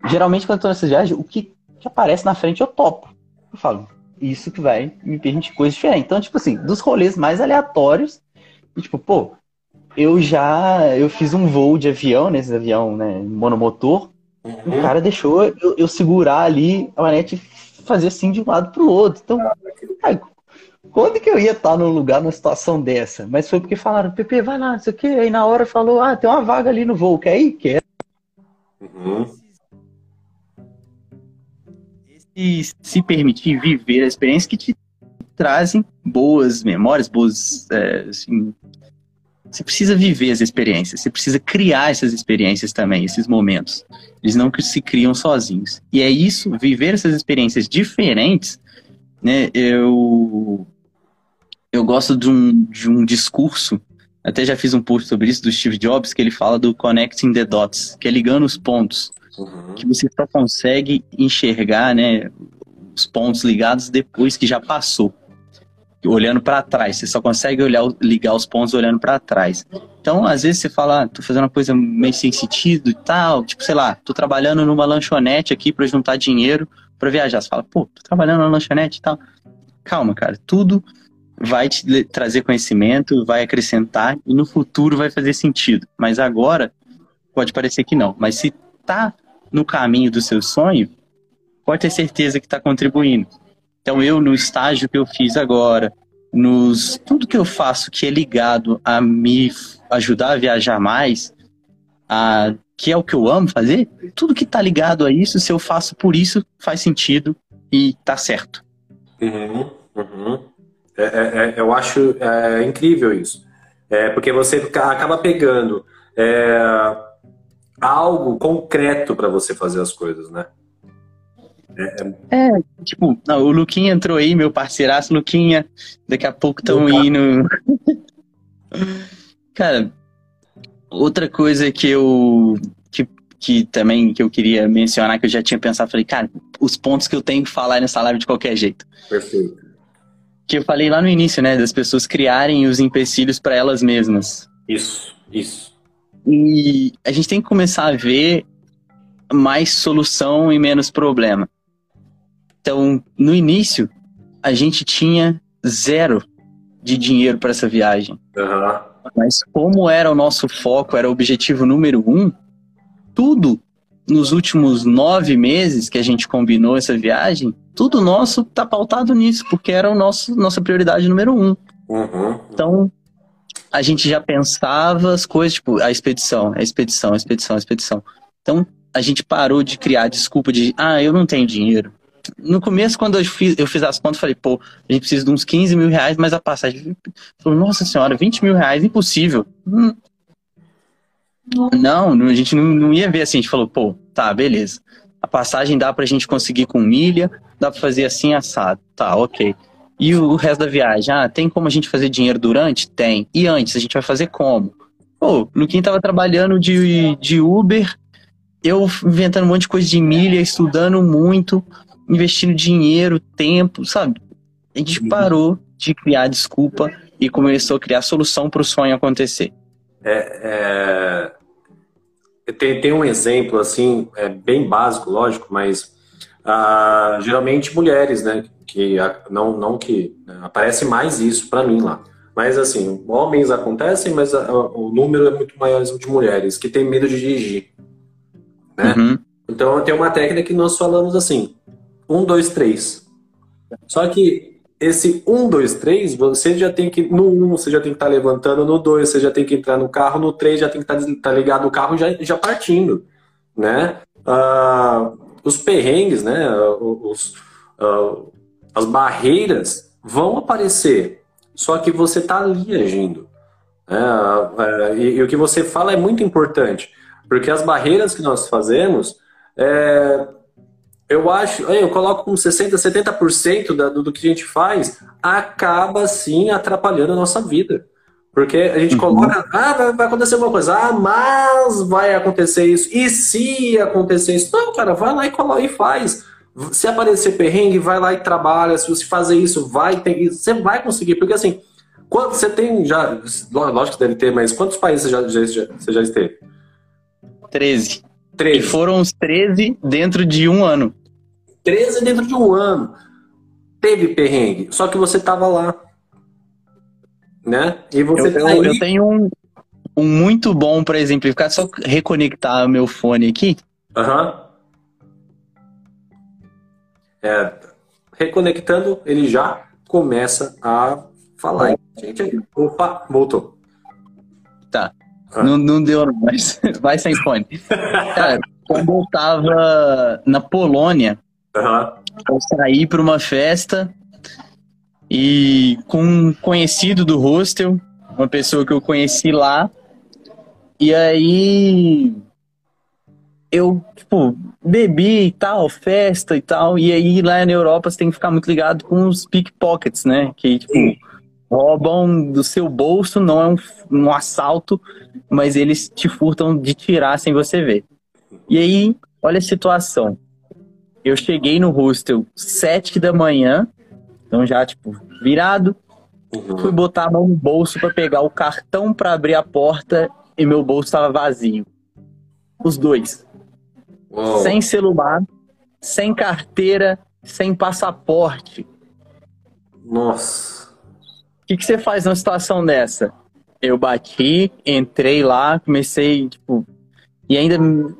Geralmente, quando eu tô nessas viagens, o que, que aparece na frente eu topo. Eu falo, isso que vai me permitir coisas diferentes. Então, tipo assim, dos rolês mais aleatórios, e, tipo, pô, eu já eu fiz um voo de avião, nesse avião, né, monomotor. Uhum. O cara deixou eu, eu, segurar ali a manete e fazer assim de um lado pro outro. Então, quando que eu ia estar num lugar numa situação dessa? Mas foi porque falaram, Pepe, vai lá, não sei o quê. Aí na hora falou, ah, tem uma vaga ali no voo, quer ir? Quer. Uhum. E se permitir viver a experiência que te trazem boas memórias, boas é, assim, você precisa viver as experiências, você precisa criar essas experiências também, esses momentos. Eles não se criam sozinhos. E é isso, viver essas experiências diferentes, né? Eu eu gosto de um, de um discurso, até já fiz um post sobre isso do Steve Jobs, que ele fala do connecting the dots, que é ligando os pontos, uhum. que você só consegue enxergar, né, os pontos ligados depois que já passou olhando para trás. Você só consegue olhar, ligar os pontos olhando para trás. Então, às vezes você fala, ah, tô fazendo uma coisa meio sem sentido e tal, tipo, sei lá, tô trabalhando numa lanchonete aqui para juntar dinheiro para viajar. Você fala, pô, tô trabalhando numa lanchonete e tal. Calma, cara, tudo vai te trazer conhecimento, vai acrescentar e no futuro vai fazer sentido. Mas agora pode parecer que não. Mas se tá no caminho do seu sonho, pode ter certeza que está contribuindo. Então eu no estágio que eu fiz agora, nos tudo que eu faço que é ligado a me ajudar a viajar mais, a, que é o que eu amo fazer, tudo que está ligado a isso, se eu faço por isso, faz sentido e tá certo. Uhum, uhum. É, é, é eu acho é, incrível isso. É, porque você acaba pegando é, algo concreto para você fazer as coisas, né? É, é, tipo, não, o Luquinha entrou aí, meu parceiraço, Luquinha, daqui a pouco estão indo. Cara, outra coisa que eu que, que também que eu queria mencionar, que eu já tinha pensado, falei, cara, os pontos que eu tenho que falar nessa live de qualquer jeito. Perfeito. Que eu falei lá no início, né, das pessoas criarem os empecilhos para elas mesmas. Isso, isso. E a gente tem que começar a ver mais solução e menos problema. Então, no início, a gente tinha zero de dinheiro para essa viagem. Uhum. Mas como era o nosso foco, era o objetivo número um, tudo nos últimos nove meses que a gente combinou essa viagem, tudo nosso tá pautado nisso, porque era o nosso nossa prioridade número um. Uhum. Então, a gente já pensava as coisas, tipo, a expedição, a expedição, a expedição, a expedição. Então, a gente parou de criar desculpa de, ah, eu não tenho dinheiro no começo, quando eu fiz, eu fiz as contas, falei, pô, a gente precisa de uns 15 mil reais, mas a passagem. Falei, nossa senhora, 20 mil reais, impossível. Hum. Não, a gente não, não ia ver assim. A gente falou, pô, tá, beleza. A passagem dá pra gente conseguir com milha, dá pra fazer assim assado. Tá, ok. E o resto da viagem? Ah, tem como a gente fazer dinheiro durante? Tem. E antes, a gente vai fazer como? Pô, o Luquinho tava trabalhando de, de Uber, eu inventando um monte de coisa de milha, estudando muito investindo dinheiro, tempo, sabe? A gente uhum. parou de criar desculpa e começou a criar solução para o sonho acontecer. É, é... tem, tem um exemplo, assim, é bem básico, lógico, mas ah, geralmente mulheres, né? Que não, não que né, aparece mais isso para mim lá. Mas assim, homens acontecem, mas a, a, o número é muito maior de mulheres que têm medo de dirigir. Né? Uhum. Então tem uma técnica que nós falamos assim: um, dois, três. Só que esse um, dois, três, você já tem que. No um, você já tem que estar tá levantando, no dois, você já tem que entrar no carro, no três, já tem que estar tá, tá ligado o carro já, já partindo. Né? Ah, os perrengues, né? Os, uh, as barreiras vão aparecer, só que você está ali agindo. Né? Uh, e, e, o que você fala é muito importante, porque as barreiras que nós fazemos, é, eu acho, eu coloco com 60%, 70% da, do que a gente faz, acaba sim atrapalhando a nossa vida. Porque a gente uhum. coloca, ah, vai, acontecer alguma coisa, ah, mas vai acontecer isso, e se acontecer isso? Não, cara, vai lá e coloca e faz. Se aparecer perrengue, vai lá e trabalha. Se você fazer isso, vai ter, você vai conseguir. Porque assim, quando você tem já, lógico que deve ter, mas quantos países você já, já, você já esteve? 13. 13. E foram os 13 dentro de um ano. 13 dentro de um ano. Teve perrengue, só que você tava lá né? E você eu, tá aí... eu tenho um, um muito bom para exemplificar, só reconectar meu fone aqui. Aham. Uhum. É, reconectando, ele já começa a falar. Gente, opa, voltou. Tá. Ah. Não, não deu, mas vai sem fone. Cara, quando eu tava na Polônia, uhum. eu saí para uma festa e com um conhecido do hostel, uma pessoa que eu conheci lá. E aí eu, tipo, bebi e tal, festa e tal. E aí lá na Europa você tem que ficar muito ligado com os pickpockets, né? Que, tipo, roubam do seu bolso, não é um, um assalto, mas eles te furtam de tirar sem você ver. E aí, olha a situação. Eu cheguei no hostel sete da manhã, então já, tipo, virado. Uhum. Fui botar a mão no bolso para pegar o cartão para abrir a porta e meu bolso estava vazio. Os dois. Uou. Sem celular, sem carteira, sem passaporte. Nossa. O que, que você faz numa situação dessa? Eu bati, entrei lá, comecei, tipo. E ainda.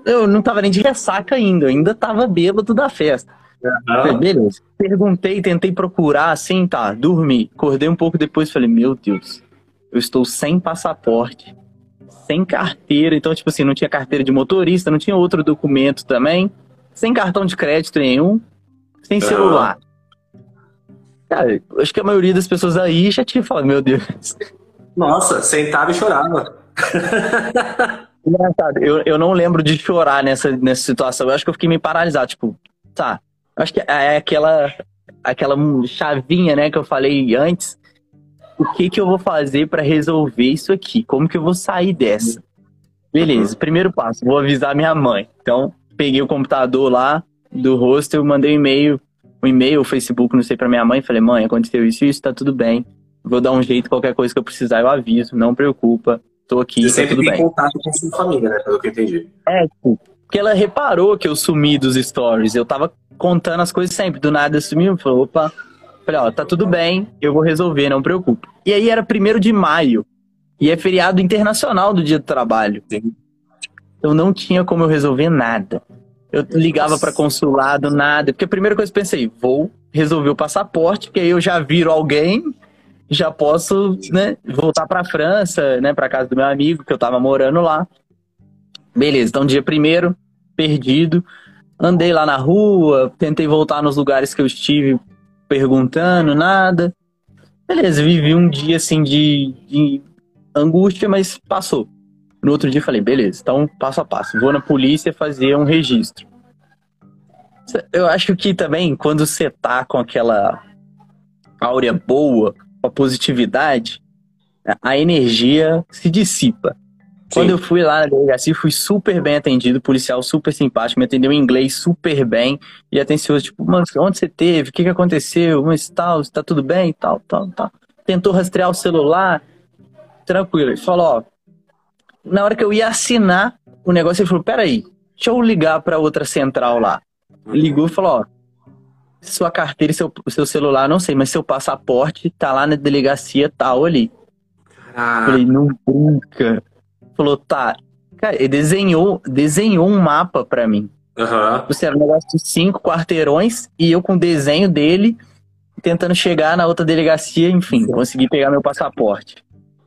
Eu não tava nem de ressaca ainda, eu ainda tava bêbado da festa. Uhum. Beleza. Perguntei, tentei procurar, assim, tá, dormi. Acordei um pouco depois falei, meu Deus, eu estou sem passaporte, sem carteira. Então, tipo assim, não tinha carteira de motorista, não tinha outro documento também, sem cartão de crédito nenhum, sem celular. Uhum. Cara, acho que a maioria das pessoas aí já tinha falado, meu Deus. Nossa, sentava e chorava. Engraçado, eu, eu não lembro de chorar nessa, nessa situação. Eu acho que eu fiquei meio paralisado, tipo, tá, Acho que é aquela, aquela chavinha, né, que eu falei antes. O que que eu vou fazer para resolver isso aqui? Como que eu vou sair dessa? Beleza, primeiro passo, vou avisar minha mãe. Então, peguei o computador lá do hostel, mandei um e-mail, um e-mail, o Facebook, não sei, para minha mãe, falei: "Mãe, aconteceu isso, isso, tá tudo bem. Vou dar um jeito, qualquer coisa que eu precisar eu aviso, não preocupa. Tô aqui, Você tá sempre tudo tem bem." contato com a sua família, né, pelo que eu entendi. É, tipo, porque ela reparou que eu sumi dos stories. Eu tava contando as coisas sempre. Do nada sumiu, falou, opa. Falei, ó, tá tudo bem, eu vou resolver, não preocupe. E aí era primeiro de maio. E é feriado internacional do dia do trabalho. Sim. Eu não tinha como eu resolver nada. Eu ligava para consulado, nada. Porque a primeira coisa que eu pensei, vou resolver o passaporte, porque aí eu já viro alguém, já posso, né, voltar para França, né, para casa do meu amigo que eu tava morando lá. Beleza, então dia primeiro, perdido. Andei lá na rua, tentei voltar nos lugares que eu estive perguntando, nada. Beleza, vivi um dia assim de, de angústia, mas passou. No outro dia falei, beleza, então passo a passo. Vou na polícia fazer um registro. Eu acho que também, quando você tá com aquela áurea boa, com a positividade, a energia se dissipa. Quando eu fui lá na delegacia, fui super bem atendido, policial super simpático, me atendeu em inglês super bem e atencioso, tipo, mano, onde você teve? O que, que aconteceu? Mas tal, está tudo bem? Tal, tal, tal. Tentou rastrear o celular, tranquilo. Ele falou, ó, na hora que eu ia assinar o negócio, ele falou, peraí, deixa eu ligar pra outra central lá. Ligou e falou, ó, sua carteira e seu, seu celular, não sei, mas seu passaporte tá lá na delegacia tal ali. Ah, Falei, não brinca. Falou, tá. Cara, ele desenhou, desenhou um mapa pra mim. aham. Você era um negócio de cinco quarteirões e eu com o desenho dele tentando chegar na outra delegacia, enfim, consegui pegar meu passaporte.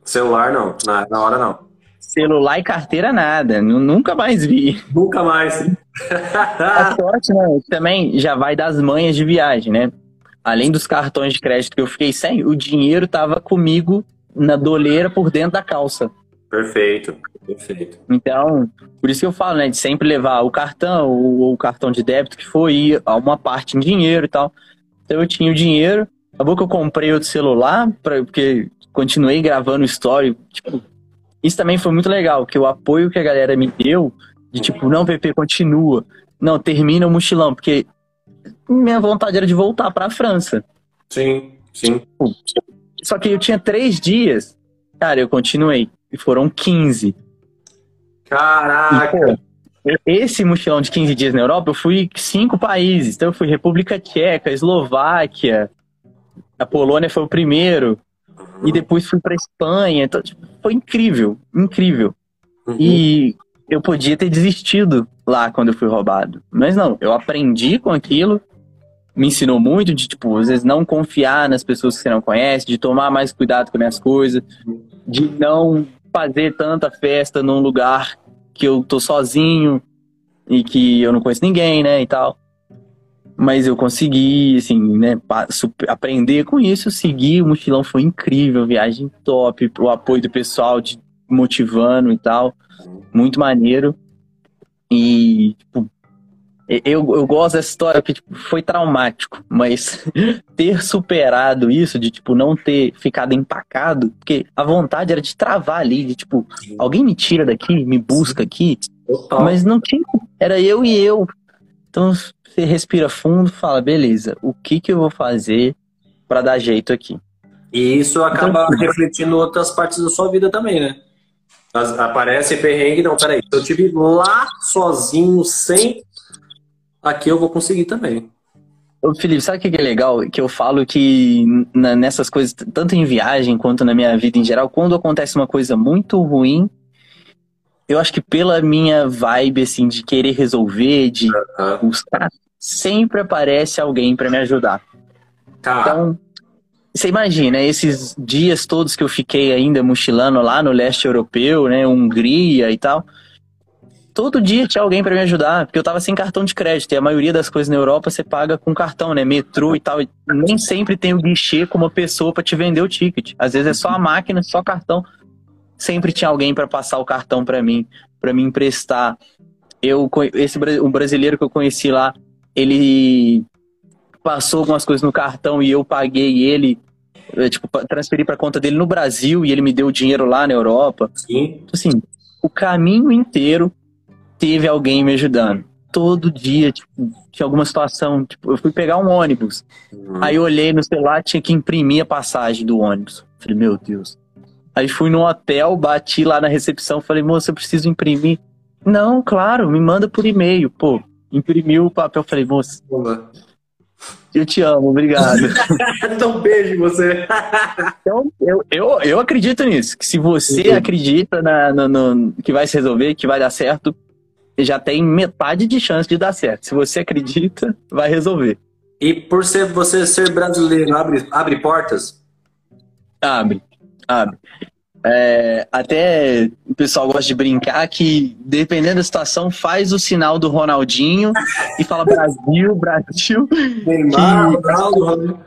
Celular não, na, na hora não. Celular e carteira nada, nu- nunca mais vi. Nunca mais. A sorte, né? Também já vai das manhas de viagem, né? Além dos cartões de crédito que eu fiquei sem, o dinheiro tava comigo na doleira por dentro da calça. Perfeito, perfeito. Então, por isso que eu falo, né? De sempre levar o cartão ou o cartão de débito que foi a uma parte em dinheiro e tal. Então eu tinha o dinheiro. Acabou que eu comprei outro celular, pra, porque continuei gravando story. Tipo, isso também foi muito legal, que o apoio que a galera me deu, de tipo, não, PP, continua. Não, termina o mochilão, porque minha vontade era de voltar pra França. Sim, sim. Só que eu tinha três dias. Cara, eu continuei. E foram 15. E, Caraca. pô, esse mochilão de 15 dias na Europa, eu fui cinco países. Então eu fui República Tcheca, Eslováquia, a Polônia foi o primeiro. E depois fui pra Espanha. Então, tipo, foi incrível, incrível. Uhum. E eu podia ter desistido lá quando eu fui roubado. Mas não, eu aprendi com aquilo. Me ensinou muito de, tipo, às vezes não confiar nas pessoas que você não conhece, de tomar mais cuidado com as minhas coisas, de não fazer tanta festa num lugar que eu tô sozinho e que eu não conheço ninguém, né, e tal. Mas eu consegui, assim, né, aprender com isso, seguir, o mochilão foi incrível, viagem top, o apoio do pessoal de motivando e tal, muito maneiro. E, tipo, eu, eu gosto dessa história porque tipo, foi traumático, mas ter superado isso, de tipo, não ter ficado empacado, porque a vontade era de travar ali, de tipo, alguém me tira daqui, me busca aqui, mas não tinha, era eu e eu. Então você respira fundo, fala, beleza, o que que eu vou fazer pra dar jeito aqui? E isso acaba refletindo em outras partes da sua vida também, né? Aparece perrengue, não, peraí. Eu tive lá sozinho, sem. Aqui eu vou conseguir também. Ô, Felipe, sabe o que é legal? Que eu falo que na- nessas coisas, tanto em viagem quanto na minha vida em geral, quando acontece uma coisa muito ruim, eu acho que pela minha vibe, assim, de querer resolver, de buscar, sempre aparece alguém pra me ajudar. Tá. Então, você imagina, esses dias todos que eu fiquei ainda mochilando lá no leste europeu, né, Hungria e tal, todo dia tinha alguém pra me ajudar, porque eu tava sem cartão de crédito, e a maioria das coisas na Europa você paga com cartão, né, metrô e tal, e nem sempre tem o guichê com uma pessoa pra te vender o ticket. Às vezes é só a máquina, só cartão. Sempre tinha alguém pra passar o cartão pra mim, pra me emprestar. Eu esse um brasileiro que eu conheci lá, ele passou algumas coisas no cartão e eu paguei ele, eh, tipo, transferi pra conta dele no Brasil e ele me deu o dinheiro lá na Europa. Sim. Então, Assim, o caminho inteiro teve alguém me ajudando. Todo dia, tipo, tinha alguma situação, tipo, eu fui pegar um ônibus. Hum. Aí eu olhei no celular, tinha que imprimir a passagem do ônibus. Falei, meu Deus. Aí fui no hotel, bati lá na recepção, falei, moça, eu preciso imprimir. Não, claro, me manda por e-mail. Pô, imprimiu o papel. Falei, moça, eu te amo, obrigado. então, beijo em você. Então, eu, eu, eu acredito nisso. Que se você Uhum. acredita na, no, no- que vai se resolver, que vai dar certo, já tem metade de chance de dar certo. Se você acredita, vai resolver. E por ser você ser brasileiro, abre, abre portas? Abre, abre. É, até o pessoal gosta de brincar que, dependendo da situação, faz o sinal do Ronaldinho e fala Brasil, Brasil. Neymar, Que- Ronaldo.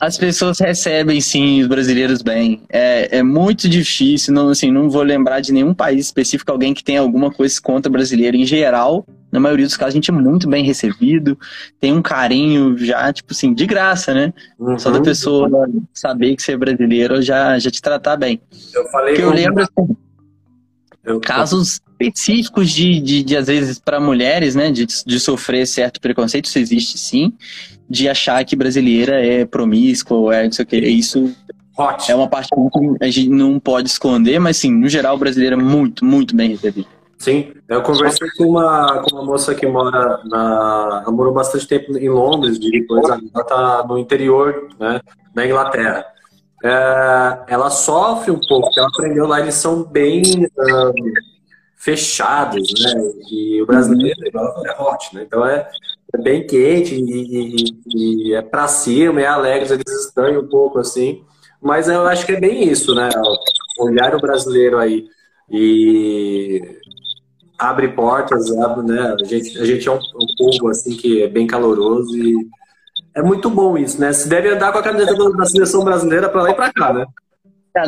As pessoas recebem, sim, os brasileiros bem. É, é muito difícil, não, assim, não vou lembrar de nenhum país específico, alguém que tenha alguma coisa contra brasileiro. Em geral, na maioria dos casos, a gente é muito bem recebido, tem um carinho já, tipo assim, de graça, né? Só da Uhum. pessoa saber que você é brasileiro já, já te tratar bem. Eu falei eu lembro, assim, eu- casos específicos de, de, de às vezes, para mulheres, né, de, de sofrer certo preconceito, isso existe sim, de achar que brasileira é promíscua ou é não sei o que. Isso Hot. é uma parte que a gente não pode esconder, mas sim, no geral, o brasileiro é muito, muito bem recebido. Sim, eu conversei com uma, com uma moça que mora na. Ela morou bastante tempo em Londres, depois ela está no interior, né, na Inglaterra. É, ela sofre um pouco, ela aprendeu lá, eles são bem um, fechados, né? E o brasileiro é hot, né? Então é, é bem quente e, e, e é pra cima, é alegre, eles estranham um pouco assim. Mas eu acho que é bem isso, né? Olhar o brasileiro aí e abre portas, abre, né? A gente, a gente é um, um, povo assim que é bem caloroso e é muito bom isso, né? Se deve andar com a camiseta da seleção brasileira para lá e para cá, né?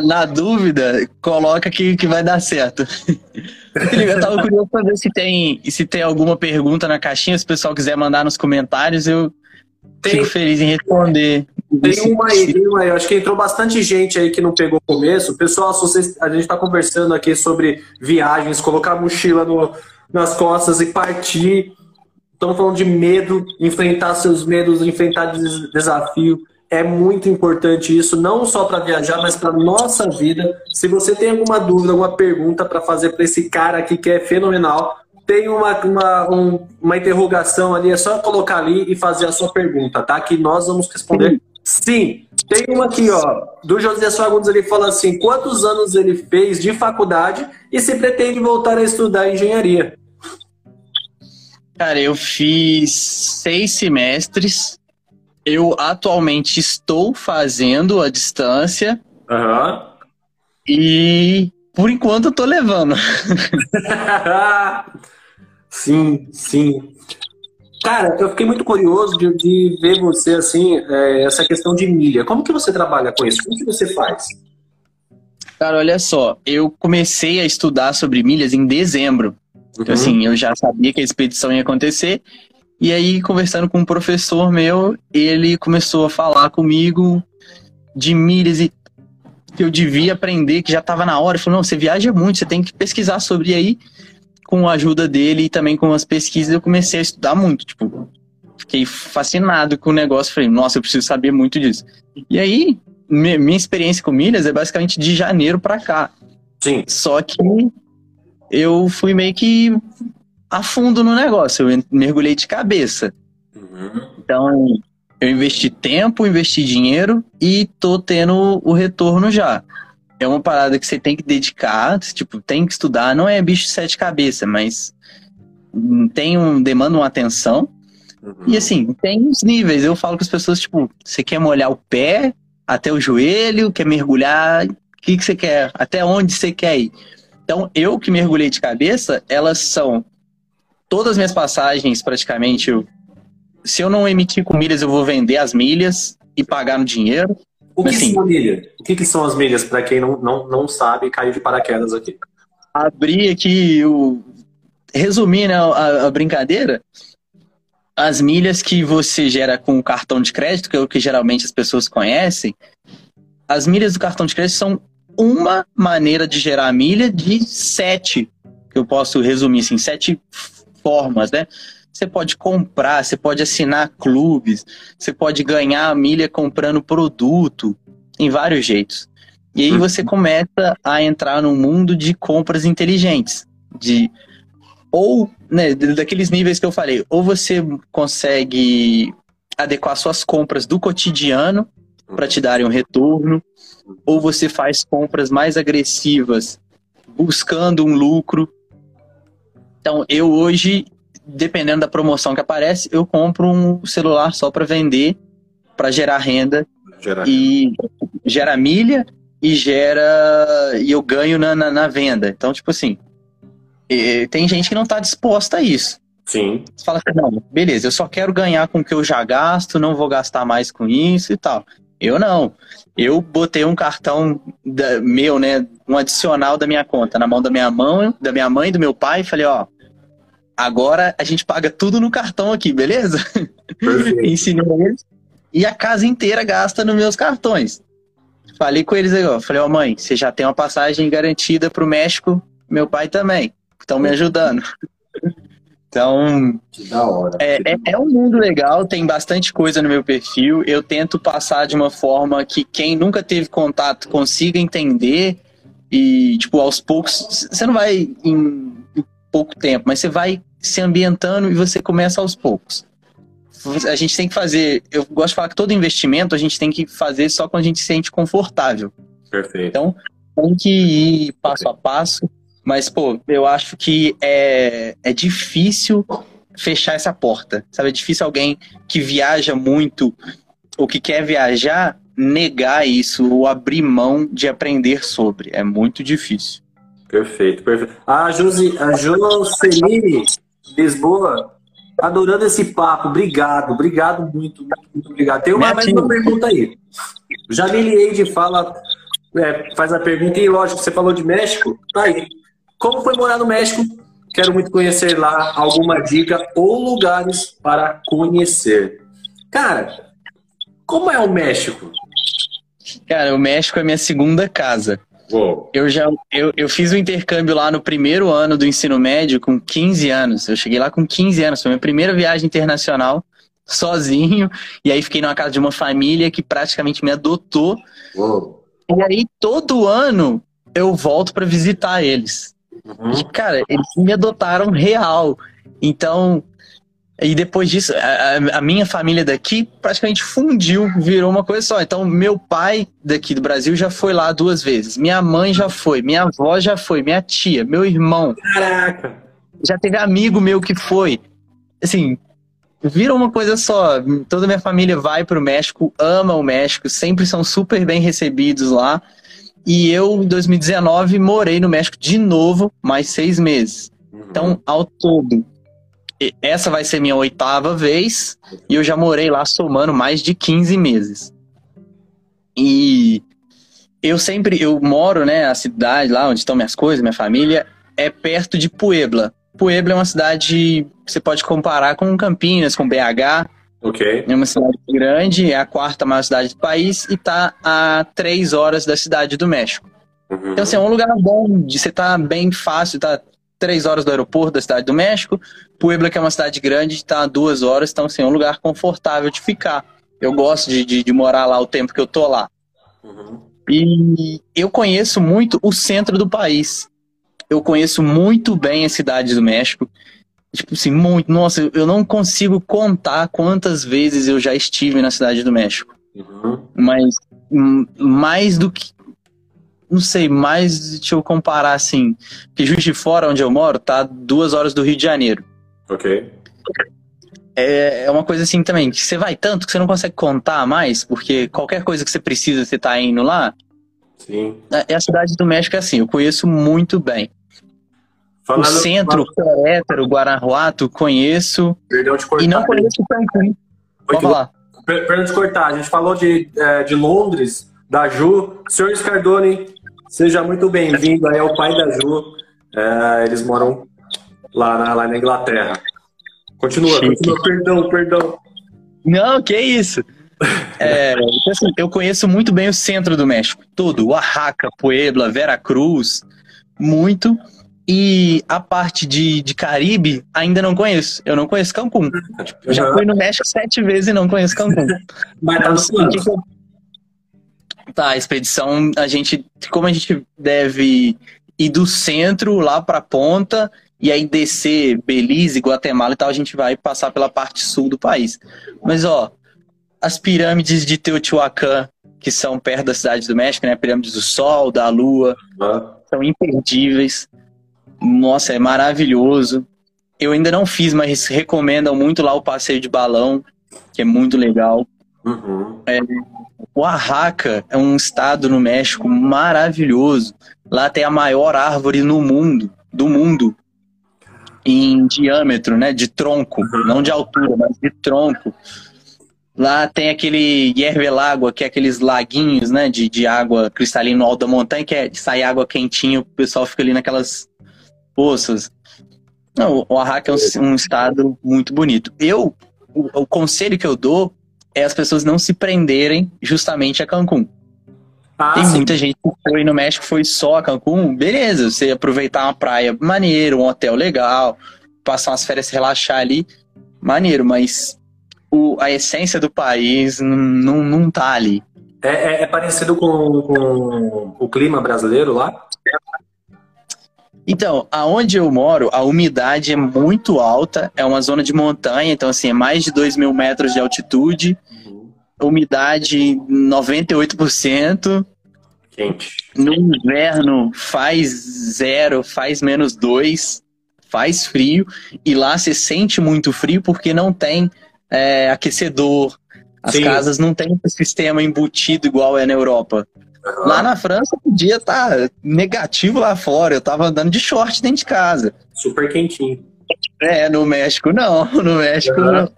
Na dúvida, coloca que, que vai dar certo. Eu tava curioso para ver se tem, se tem alguma pergunta na caixinha, se o pessoal quiser mandar nos comentários, eu tem, fico feliz em responder. Tem uma aí, tem uma aí. Acho que entrou bastante gente aí que não pegou o começo. Pessoal, vocês, a gente está conversando aqui sobre viagens, colocar a mochila no, nas costas e partir. Estamos falando de medo, enfrentar seus medos, enfrentar desafio. É muito importante isso, não só para viajar, mas para nossa vida. Se você tem alguma dúvida, alguma pergunta para fazer para esse cara aqui que é fenomenal, tem uma, uma, um, uma interrogação ali, é só colocar ali e fazer a sua pergunta, tá? Que nós vamos responder sim. Tem uma aqui, ó, do José Fagundes, ele fala assim: quantos anos ele fez de faculdade e se pretende voltar a estudar engenharia? Cara, eu fiz seis semestres. Eu atualmente estou fazendo a distância. Uhum. E por enquanto eu tô levando. Sim, sim. Cara, eu fiquei muito curioso de, de ver você, assim, é, essa questão de milha. Como que você trabalha com isso? Como que você faz? Cara, olha só, eu comecei a estudar sobre milhas em dezembro. Uhum. Assim, eu já sabia que a expedição ia acontecer. E aí, conversando com um professor meu, ele começou a falar comigo de milhas e que eu devia aprender, que já estava na hora. Ele falou, não, você viaja muito, você tem que pesquisar sobre aí com a ajuda dele e também com as pesquisas, eu comecei a estudar muito. Tipo, fiquei fascinado com o negócio. Falei, nossa, eu preciso saber muito disso. E aí, minha experiência com milhas é basicamente de janeiro para cá. Sim. Só que eu fui meio que a fundo no negócio, eu mergulhei de cabeça. Uhum. Então, eu investi tempo, investi dinheiro e tô tendo o retorno já é uma parada que você tem que dedicar, tipo, tem que estudar, não é bicho de sete cabeças, mas tem um, demanda uma atenção. Uhum. E assim, tem os níveis. Eu falo com as pessoas, tipo, você quer molhar o pé até o joelho, quer mergulhar, o que, que você quer? Até onde você quer ir? Então, eu que mergulhei de cabeça, elas são todas as minhas passagens, praticamente, eu, se eu não emitir com milhas, eu vou vender as milhas e pagar no dinheiro. O que assim, são? O que, que, são as milhas, para quem não, não, não sabe caiu de paraquedas aqui? Abrir aqui o. Resumir né, a, a brincadeira, as milhas que você gera com o cartão de crédito, que é o que geralmente as pessoas conhecem, as milhas do cartão de crédito são uma maneira de gerar milha de sete, que eu posso resumir assim, sete formas, né? Você pode comprar, você pode assinar clubes, você pode ganhar milha comprando produto, em vários jeitos. E aí você uhum. começa a entrar no mundo de compras inteligentes, de ou né, daqueles níveis que eu falei, ou você consegue adequar suas compras do cotidiano para te darem um retorno, ou você faz compras mais agressivas buscando um lucro. Então, eu hoje dependendo da promoção que aparece, eu compro um celular só para vender, para gerar renda gerar e renda. gera milha e gera e eu ganho na, na, na venda. Então, tipo assim, tem gente que não está disposta a isso. Sim. Você fala assim, não, beleza, eu só quero ganhar com o que eu já gasto, não vou gastar mais com isso e tal. Eu não. Eu botei um cartão da, meu, né, um adicional da minha conta na mão da minha mão, da minha mãe, do meu pai, e falei, ó, agora a gente paga tudo no cartão aqui, beleza? Ensinei eles. E a casa inteira gasta nos meus cartões. Falei com eles aí, ó. Falei, ó, mãe, você já tem uma passagem garantida pro México, meu pai também. Estão me ajudando. Então, que da hora. É, é, é, um mundo legal, tem bastante coisa no meu perfil. Eu tento passar de uma forma que quem nunca teve contato consiga entender. E, tipo, aos poucos, você não vai em pouco tempo, mas você vai se ambientando e você começa aos poucos. A gente tem que fazer, eu gosto de falar que todo investimento a gente tem que fazer só quando a gente se sente confortável. Perfeito. Então, tem que ir passo a passo, mas, pô, eu acho que é, é difícil fechar essa porta, sabe? É difícil alguém que viaja muito ou que quer viajar negar isso ou abrir mão de aprender sobre. É muito difícil. Perfeito, perfeito. A, Josi, a Jocelyn Lisboa, adorando esse papo. Obrigado, obrigado muito, muito, muito obrigado. Tem uma, mais uma pergunta aí. Jamile Eide fala, é, faz a pergunta, e lógico, você falou de México, tá aí. Como foi morar no México? Quero muito conhecer lá alguma dica ou lugares para conhecer. Cara, como é o México? Cara, o México é minha segunda casa. Uou. Eu já eu, eu fiz o intercâmbio lá no primeiro ano do ensino médio com 15 anos. Eu cheguei lá com 15 anos, foi minha primeira viagem internacional sozinho e aí fiquei numa casa de uma família que praticamente me adotou. Uou. E aí todo ano eu volto para visitar eles. Uhum. E, cara, eles me adotaram real. Então, e depois disso, a, a, minha família daqui praticamente fundiu, virou uma coisa só. Então, meu pai daqui do Brasil já foi lá duas vezes. Minha mãe já foi, minha avó já foi, minha tia, meu irmão. Caraca! Já teve amigo meu que foi. Assim, virou uma coisa só. Toda minha família vai pro México, ama o México, sempre são super bem recebidos lá. E eu, em 2019, morei no México de novo, mais seis meses. Uhum. Então, ao todo, essa vai ser minha oitava vez e eu já morei lá somando mais de 15 meses. E eu sempre, eu moro, né, a cidade lá onde estão minhas coisas, minha família, é perto de Puebla. Puebla é uma cidade que você pode comparar com Campinas, com BH. Ok. É uma cidade grande, é a quarta maior cidade do país e está a três horas da cidade do México. Uhum. Então, assim, é um lugar bom de você tá bem fácil, tá três horas do aeroporto da cidade do México. Puebla, que é uma cidade grande, está a duas horas, então assim, é um lugar confortável de ficar. Eu gosto de, de, de morar lá o tempo que eu tô lá. Uhum. E eu conheço muito o centro do país. Eu conheço muito bem a cidade do México. Tipo assim, muito. Nossa, eu não consigo contar quantas vezes eu já estive na cidade do México. Uhum. Mas mais do que não sei, mais deixa eu comparar assim, que Juiz de Fora, onde eu moro, tá duas horas do Rio de Janeiro. Ok. É, é uma coisa assim também, que você vai tanto que você não consegue contar mais, porque qualquer coisa que você precisa, você tá indo lá. Sim. É, a cidade do México é assim, eu conheço muito bem. Falando, o centro, Querétaro, Guanajuato, conheço. Perdão de cortar. E não conheço Cancún. Pode falar. Perdão de cortar, a gente falou de, é, de Londres, da Ju. Senhor Scardoni, Seja muito bem-vindo aí ao pai da Ju. É, eles moram lá na, lá na Inglaterra. Continua, Chique. continua, perdão, perdão. Não, que isso. É, então, assim, eu conheço muito bem o centro do México, todo, Oaxaca, Puebla, Veracruz, muito. E a parte de, de Caribe ainda não conheço. Eu não conheço Cancún. Tipo, já fui no México sete vezes e não conheço Cancún. Mas tá no então, Tá, a expedição, a gente, como a gente deve ir do centro lá para a ponta e aí descer Belize, Guatemala e tal, a gente vai passar pela parte sul do país. Mas ó, as pirâmides de Teotihuacan, que são perto da cidade do México, né? Pirâmides do Sol, da Lua, uhum. são imperdíveis. Nossa, é maravilhoso. Eu ainda não fiz, mas recomendam muito lá o passeio de balão, que é muito legal. Uhum. É, Oaxaca é um estado no México maravilhoso. Lá tem a maior árvore no mundo, do mundo, em diâmetro, né, de tronco, não de altura, mas de tronco. Lá tem aquele Yervelagua, que é aqueles laguinhos, né, de, de água cristalina no alto da montanha, que é, sai água quentinha, o pessoal fica ali naquelas poças. Não, o Oaxaca é um, um estado muito bonito. Eu, o, o conselho que eu dou é as pessoas não se prenderem justamente a Cancún. Ah, Tem sim. muita gente que foi no México, foi só a Cancún, beleza, você aproveitar uma praia maneira, um hotel legal, passar umas férias, relaxar ali, maneiro, mas o, a essência do país não, não tá ali. É, é, é parecido com, com, o clima brasileiro lá? Então, aonde eu moro, a umidade é muito alta, é uma zona de montanha, então assim, é mais de 2 mil metros de altitude. Umidade 98%. Quente. No inverno faz zero, faz menos dois, faz frio, e lá se sente muito frio porque não tem é, aquecedor, as Sim. casas não têm esse sistema embutido igual é na Europa. Uhum. Lá na França podia estar tá negativo lá fora. Eu tava andando de short dentro de casa. Super quentinho. É, no México não. No México uhum. não.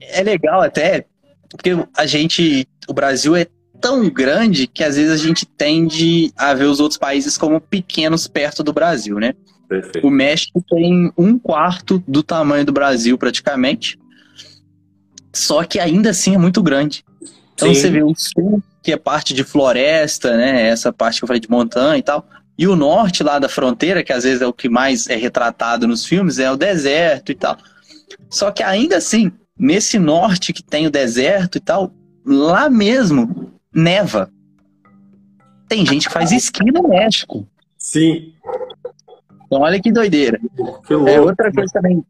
É legal até, porque a gente. O Brasil é tão grande que às vezes a gente tende a ver os outros países como pequenos perto do Brasil, né? Perfeito. O México tem um quarto do tamanho do Brasil, praticamente. Só que ainda assim é muito grande. Então Sim. você vê o sul, que é parte de floresta, né? Essa parte que eu falei de montanha e tal. E o norte lá da fronteira, que às vezes é o que mais é retratado nos filmes, é o deserto e tal. Só que ainda assim, nesse norte que tem o deserto e tal, lá mesmo neva. Tem gente que faz esqui no México. Sim. Então olha que doideira. Que é outra coisa também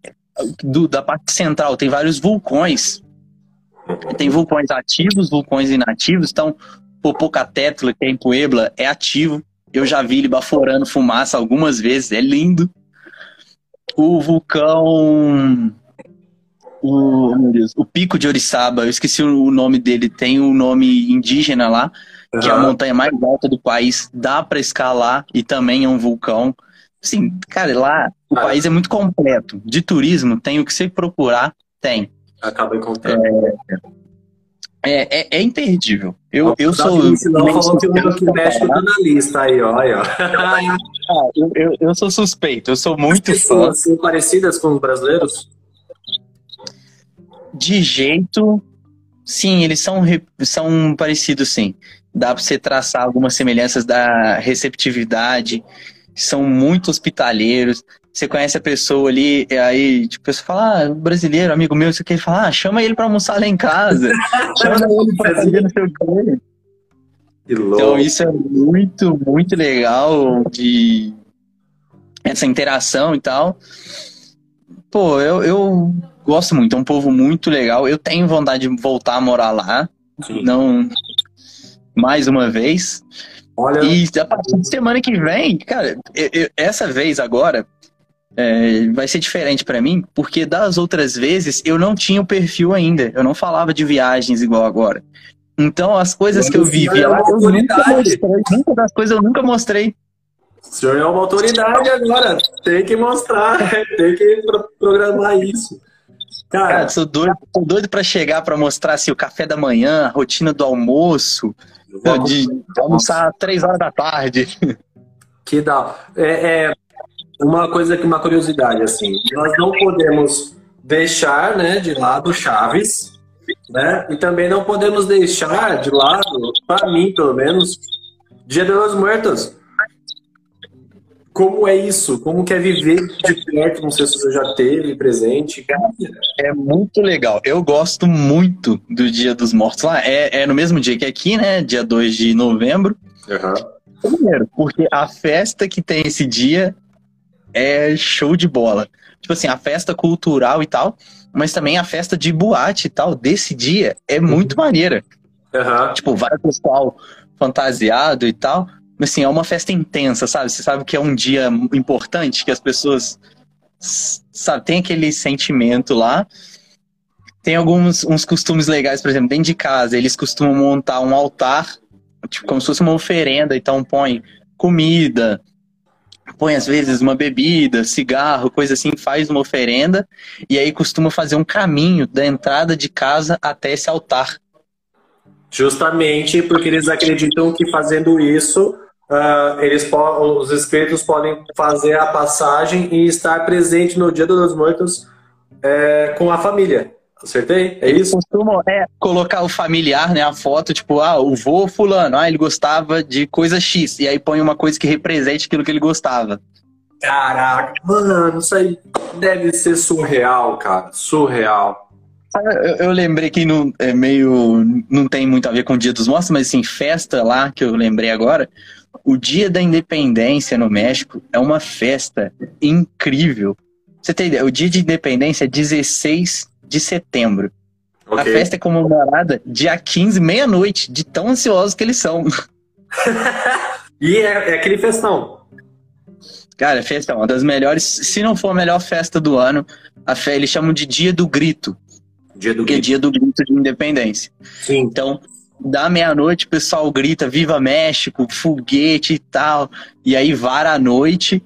do, da parte central, tem vários vulcões tem vulcões ativos, vulcões inativos. Então, Popocatépetl, que é em Puebla, é ativo. Eu já vi ele baforando fumaça algumas vezes, é lindo. O vulcão. O, o Pico de Oriçaba, eu esqueci o nome dele, tem um nome indígena lá, uhum. que é a montanha mais alta do país, dá para escalar e também é um vulcão. Sim, cara, lá o ah. país é muito completo. De turismo, tem o que você procurar, tem acaba encontrando. É, é, é imperdível. Eu, eu sou. Não falou que o México tá na lista aí, ó. Ah, eu, eu, eu, sou suspeito, eu sou muito As fã. São parecidas com os brasileiros? De jeito. Sim, eles são, são parecidos, sim. Dá para você traçar algumas semelhanças da receptividade. São muito hospitaleiros você conhece a pessoa ali, e aí, tipo, a pessoa fala, ah, brasileiro, amigo meu, você quer falar, ah, chama ele pra almoçar lá em casa, chama ele pra fazer no seu quê. Então isso é muito, muito legal de essa interação e tal. Pô, eu, eu gosto muito, é um povo muito legal. Eu tenho vontade de voltar a morar lá. Sim. Não mais uma vez. Olha... E a partir de semana que vem, cara, eu, eu, essa vez agora, é, vai ser diferente para mim, porque das outras vezes eu não tinha o perfil ainda, eu não falava de viagens igual agora. Então as coisas que eu vivia é lá, eu nunca mostrei, muitas das coisas eu nunca mostrei. O senhor é uma autoridade agora, tem que mostrar, tem que programar isso. Cara, Cara sou doido, sou doido para chegar para mostrar assim, o café da manhã, a rotina do almoço, de almoçar três horas da tarde. Que dá. É, é, uma coisa que uma curiosidade assim, nós não podemos deixar, né, de lado Chaves, né? E também não podemos deixar de lado, para mim pelo menos, Dia de los Muertos. Como é isso? Como que é viver de perto? Não sei se você já teve presente. É muito legal. Eu gosto muito do Dia dos Mortos lá. É, é no mesmo dia que aqui, né? Dia 2 de novembro. Uhum. Primeiro, porque a festa que tem esse dia é show de bola. Tipo assim, a festa cultural e tal, mas também a festa de boate e tal, desse dia, é muito uhum. maneira. Uhum. Tipo, vai o pessoal fantasiado e tal. Assim, é uma festa intensa, sabe? Você sabe que é um dia importante, que as pessoas, sabe, tem aquele sentimento lá. Tem alguns uns costumes legais, por exemplo, dentro de casa, eles costumam montar um altar, tipo, como se fosse uma oferenda, então põe comida, põe às vezes uma bebida, cigarro, coisa assim, faz uma oferenda e aí costuma fazer um caminho da entrada de casa até esse altar. Justamente porque eles acreditam que fazendo isso, uh, eles os espíritos podem fazer a passagem e estar presente no Dia dos Mortos é, com a família. Acertei? É isso? costumam é, colocar o familiar, né? A foto, tipo, ah, o vô fulano, ah, ele gostava de coisa X. E aí põe uma coisa que represente aquilo que ele gostava. Caraca, mano, isso aí deve ser surreal, cara. Surreal. Eu, eu lembrei que não, é meio, não tem muito a ver com o Dia dos Mortos, mas assim, festa lá, que eu lembrei agora, o Dia da Independência no México é uma festa incrível. Você tem ideia? O Dia de Independência é 16 de setembro. Okay. A festa é comemorada dia 15, meia-noite, de tão ansiosos que eles são. e é, é, aquele festão. Cara, festa é uma das melhores, se não for a melhor festa do ano. A fé, eles chamam de Dia do Grito. Dia do Grito. é Dia do Grito de Independência. Sim. Então, da meia-noite o pessoal grita Viva México, foguete e tal. E aí vara a noite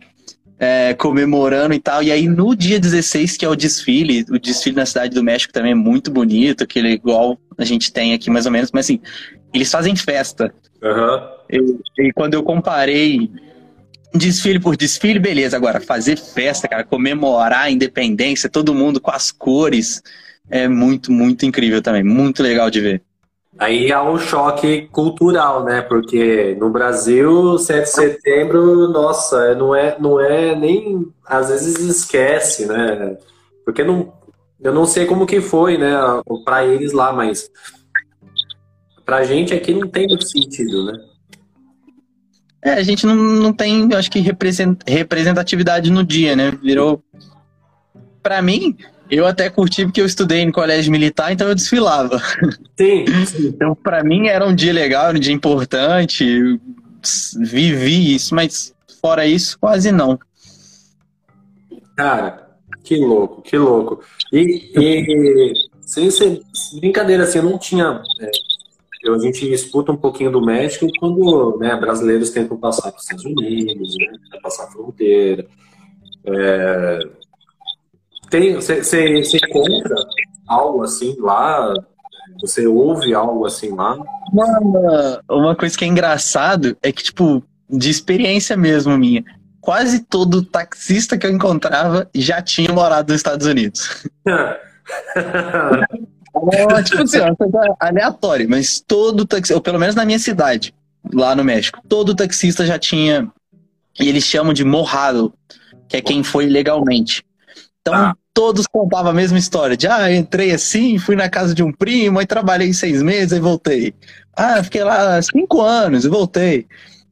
é, comemorando e tal. E aí no dia 16, que é o desfile, o desfile na Cidade do México também é muito bonito, aquele igual a gente tem aqui mais ou menos, mas assim, eles fazem festa. Uhum. E, e quando eu comparei desfile por desfile, beleza. Agora, fazer festa, cara, comemorar a independência, todo mundo com as cores, é muito, muito incrível também. Muito legal de ver. Aí há um choque cultural, né? Porque no Brasil, 7 de setembro, nossa, não é, não é nem. Às vezes esquece, né? Porque não, eu não sei como que foi, né? Para eles lá, mas pra gente aqui não tem muito sentido, né? É, a gente não, não tem, acho que, representatividade no dia, né? Virou. Pra mim, eu até curti porque eu estudei em colégio militar, então eu desfilava. Sim. Então, para mim era um dia legal, era um dia importante. Vivi isso, mas fora isso, quase não. Cara, que louco, que louco. E, e sem ser brincadeira, assim, eu não tinha. É, a gente escuta um pouquinho do México quando né, brasileiros tentam passar para os Estados Unidos, né, passar a fronteira. É, tem, você encontra algo assim lá? Você ouve algo assim lá? Uma, uma coisa que é engraçado é que, tipo, de experiência mesmo minha, quase todo taxista que eu encontrava já tinha morado nos Estados Unidos. é, tipo assim, uma coisa aleatória, mas todo taxista, ou pelo menos na minha cidade, lá no México, todo taxista já tinha, e eles chamam de morrado, que é quem foi legalmente. Então, ah todos contavam a mesma história. De, ah, entrei assim, fui na casa de um primo, aí trabalhei seis meses e voltei. Ah, fiquei lá cinco anos e voltei.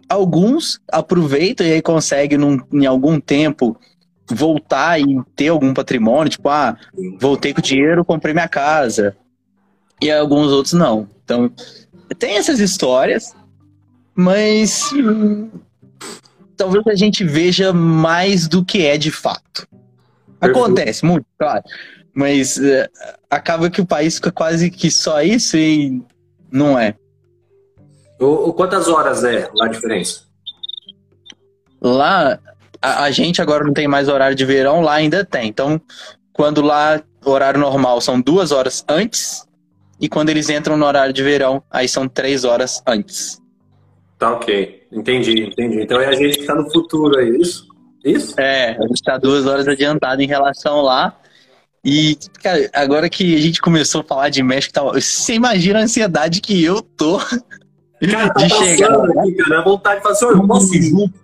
Alguns aproveitam e aí conseguem, num, em algum tempo, voltar e ter algum patrimônio. Tipo, ah, voltei com dinheiro, comprei minha casa. E alguns outros não. Então, tem essas histórias, mas hum, talvez a gente veja mais do que é de fato. Acontece muito, claro. Mas uh, acaba que o país fica quase que só isso e não é. O, quantas horas é lá a diferença? Lá, a, a, gente agora não tem mais horário de verão, lá ainda tem. Então, quando lá horário normal são duas horas antes, e quando eles entram no horário de verão, aí são três horas antes. Tá ok. Entendi, entendi. Então é a gente que tá no futuro, é isso? Isso? É, a gente está duas horas adiantado em relação lá. E, cara, agora que a gente começou a falar de México, tá, você imagina a ansiedade que eu tô cara, de tá chegar. Aqui, cara, a vontade de falar assim, eu posso ir junto?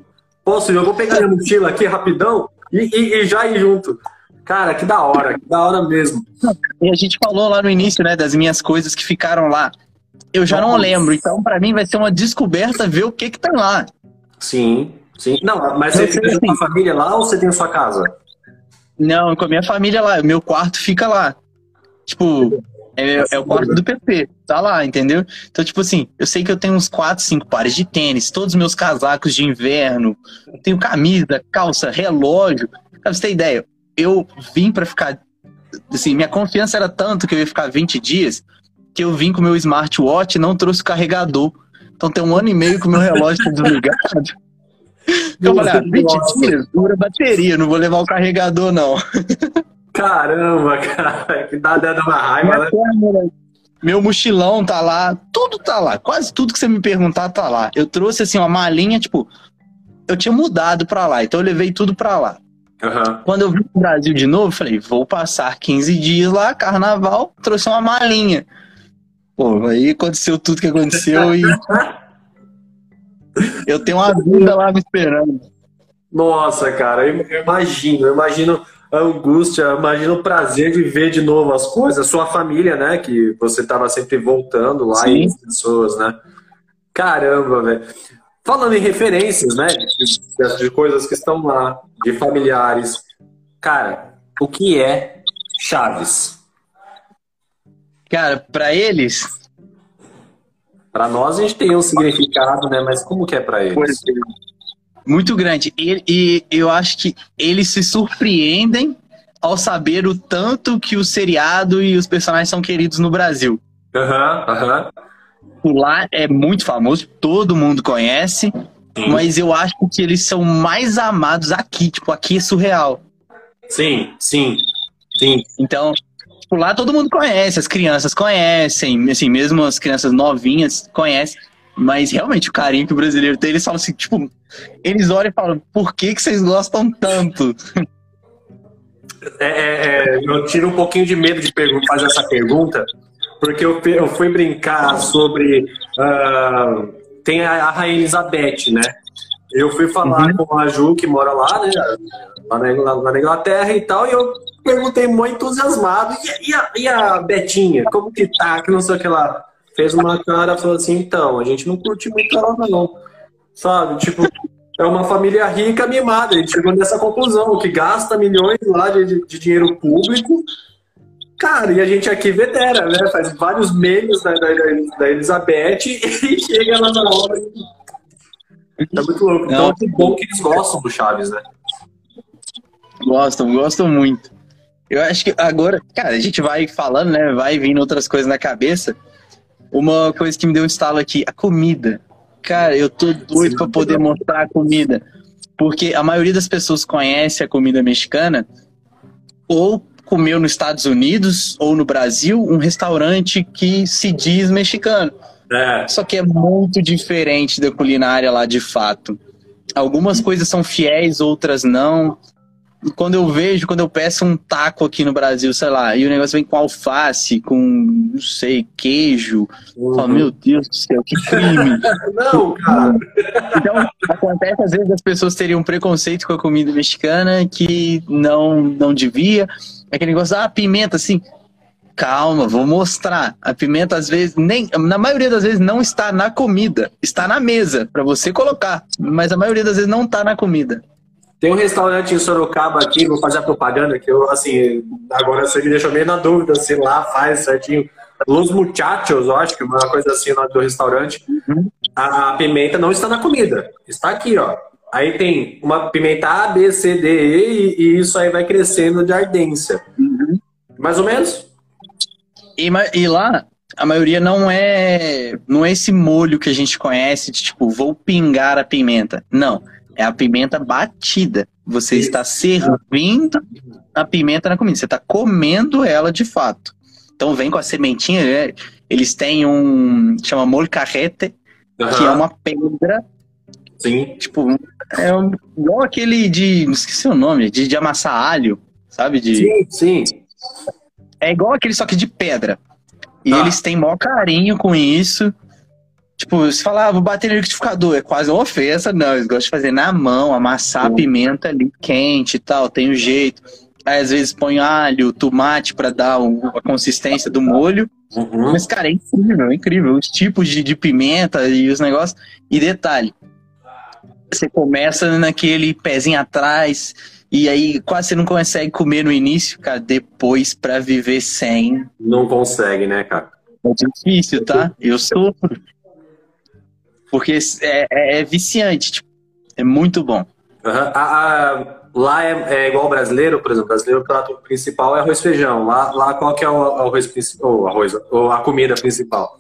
Posso ir? Eu vou pegar minha mochila aqui rapidão e, e, e, já ir junto. Cara, que da hora, que da hora mesmo. E a gente falou lá no início, né, das minhas coisas que ficaram lá. Eu já Nossa. não lembro, então para mim vai ser uma descoberta ver o que que tá lá. Sim. Sim. Não, mas você tem assim, sua família lá ou você tem a sua casa? Não, com a minha família lá. Meu quarto fica lá. Tipo, é, é, o quarto do PP, tá lá, entendeu? Então, tipo assim, eu sei que eu tenho uns 4, 5 pares de tênis, todos os meus casacos de inverno, tenho camisa, calça, relógio. Pra você ter ideia, eu vim para ficar. Assim, minha confiança era tanto que eu ia ficar 20 dias, que eu vim com meu smartwatch e não trouxe o carregador. Então tem um ano e meio que o meu relógio tá desligado. Eu falei, ah, 20 dias dura bateria, não vou levar o carregador, não. Caramba, cara, que dá dando uma raiva, né? Meu mochilão tá lá, tudo tá lá, quase tudo que você me perguntar tá lá. Eu trouxe assim uma malinha, tipo, eu tinha mudado pra lá, então eu levei tudo pra lá. Uhum. Quando eu vim pro Brasil de novo, falei, vou passar 15 dias lá, carnaval, trouxe uma malinha. Pô, aí aconteceu tudo que aconteceu e Eu tenho uma vida lá me esperando. Nossa, cara, eu imagino, eu imagino a angústia, imagina o prazer de ver de novo as coisas, sua família, né? Que você estava sempre voltando lá Sim. e as pessoas, né? Caramba, velho. Falando em referências, né? De, de, coisas que estão lá, de familiares. Cara, o que é Chaves? Cara, para eles. Para nós a gente tem um significado, né? Mas como que é para eles? Muito grande. E, e eu acho que eles se surpreendem ao saber o tanto que o seriado e os personagens são queridos no Brasil. Aham, uhum, aham. Uhum. Lá é muito famoso, todo mundo conhece, Sim. mas eu acho que eles são mais amados aqui. Tipo, aqui é surreal. Sim, sim, sim. Então, tipo, lá todo mundo conhece, as crianças conhecem, assim, mesmo as crianças novinhas conhecem. Mas realmente o carinho que o brasileiro tem, eles falam assim, tipo, eles olham e falam, por que, que vocês gostam tanto? É, é, é, eu tiro um pouquinho de medo de fazer essa pergunta, porque eu, eu fui brincar sobre. Uh, tem a, a Rainha Elizabeth, né? Eu fui falar uhum. com a Ju, que mora lá, né? Lá na, lá na, Inglaterra e tal, e eu perguntei muito entusiasmado: e, e, a, e a Betinha? Como que tá? Que não sei o que lá fez uma cara falou assim, então, a gente não curte muito ela não, sabe? Tipo, é uma família rica mimada, a gente chegou nessa conclusão, que gasta milhões lá de, de dinheiro público, cara, e a gente aqui vedera, né? Faz vários memes da, da, da Elizabeth e chega lá na hora. É muito louco. Então, que bom que eles gostam do Chaves, né? Gostam, gostam muito. Eu acho que agora, cara, a gente vai falando, né? Vai vindo outras coisas na cabeça. Uma coisa que me deu um estalo aqui, a comida. Cara, eu tô doido para poder mostrar a comida. Porque a maioria das pessoas conhece a comida mexicana ou comeu nos Estados Unidos ou no Brasil um restaurante que se diz mexicano. É. Só que é muito diferente da culinária lá de fato. Algumas coisas são fiéis, outras não quando eu vejo, quando eu peço um taco aqui no Brasil, sei lá, e o negócio vem com alface, com, não sei, queijo, uhum. falo, meu Deus do céu, que crime. não, cara. Então, acontece às vezes as pessoas teriam um preconceito com a comida mexicana que não, não devia. É aquele negócio, ah, pimenta, assim, calma, vou mostrar. A pimenta, às vezes, nem, na maioria das vezes, não está na comida, está na mesa, para você colocar, mas a maioria das vezes não está na comida. Tem um restaurante em Sorocaba aqui, vou fazer a propaganda, que eu, assim, agora você me deixou meio na dúvida se lá faz certinho. Los Muchachos, eu acho que uma coisa assim lá do restaurante. Uhum. A, a, pimenta não está na comida, está aqui, ó. Aí tem uma pimenta A, B, C, D, E, e, isso aí vai crescendo de ardência. Uhum. Mais ou menos? E, e lá, a maioria não é não é esse molho que a gente conhece de tipo, vou pingar a pimenta. Não é a pimenta batida. Você está servindo a pimenta na comida. Você está comendo ela de fato. Então vem com a sementinha. Né? Eles têm um. chama molcarrete, uhum. que é uma pedra. Sim. Tipo, é um, igual aquele de. Não esqueci o nome, de, de amassar alho, sabe? De, sim, sim. É igual aquele, só que de pedra. E ah. eles têm maior carinho com isso. Tipo, você fala, ah, vou bater no liquidificador, é quase uma ofensa. Não, eles gostam de fazer na mão, amassar a pimenta ali quente e tal, tem o um jeito. Aí às vezes põe alho, tomate para dar a consistência do molho. Uhum. Mas, cara, é incrível, é incrível. Os tipos de, de pimenta e os negócios. E detalhe, você começa naquele pezinho atrás, e aí quase você não consegue comer no início, cara. Depois, para viver sem. Não consegue, né, cara? É difícil, tá? Eu sofro. Porque é, é, é viciante, tipo, é muito bom. Uhum. A, a, lá é, é, igual brasileiro, por exemplo, brasileiro o prato principal é arroz e feijão. Lá, lá qual que é o arroz principal, arroz, ou a comida principal?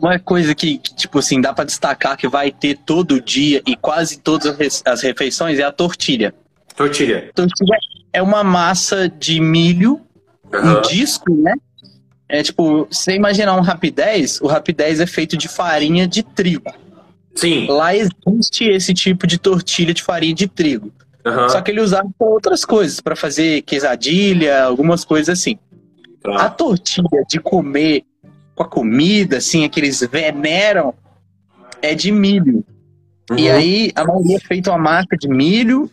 Uma coisa que, que tipo assim, dá para destacar que vai ter todo dia e quase todas as refeições é a tortilha. Tortilha. Tortilha é uma massa de milho, uhum. um disco, né? É tipo, você imaginar um rapidez, o rapidez é feito de farinha de trigo. Sim. Lá existe esse tipo de tortilha de farinha de trigo. Uhum. Só que ele usava para outras coisas, para fazer quesadilha, algumas coisas assim. Tá. A tortilha de comer com a comida, assim, que eles veneram, é de milho. Uhum. E aí a maioria é feita uma massa de milho,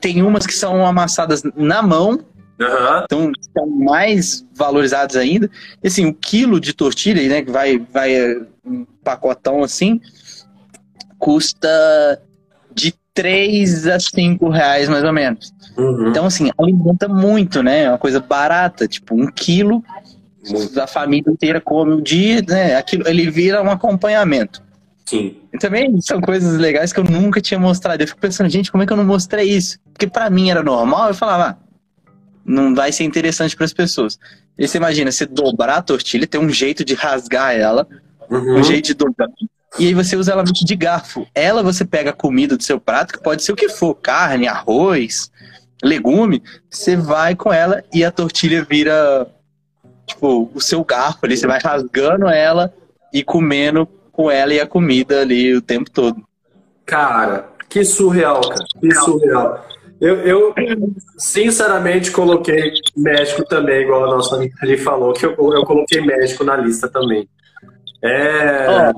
tem umas que são amassadas na mão, Aham. então são mais valorizadas ainda. E, assim, o quilo de tortilha, né, que vai, vai um pacotão assim, custa de 3 a 5 reais mais ou menos. Uhum. Então, assim, alimenta muito, né? É uma coisa barata, tipo, um quilo, Muito. a família inteira come o dia, né? Aquilo, ele vira um acompanhamento. Sim. E também são coisas legais que eu nunca tinha mostrado. Eu fico pensando, gente, como é que eu não mostrei isso? Porque pra mim era normal, eu falava, não vai ser interessante para as pessoas. E você imagina, você dobrar a tortilha, tem um jeito de rasgar ela, Uhum. um jeito de dobrar. E aí você usa ela muito de garfo. Ela você pega a comida do seu prato, que pode ser o que for, carne, arroz, legume, você vai com ela e a tortilha vira tipo o seu garfo ali, você vai rasgando ela e comendo com ela e a comida ali o tempo todo. Cara, que surreal, cara. Que surreal. Eu, eu, sinceramente coloquei México também, igual a nossa amiga ali falou, que eu, eu coloquei México na lista também. É.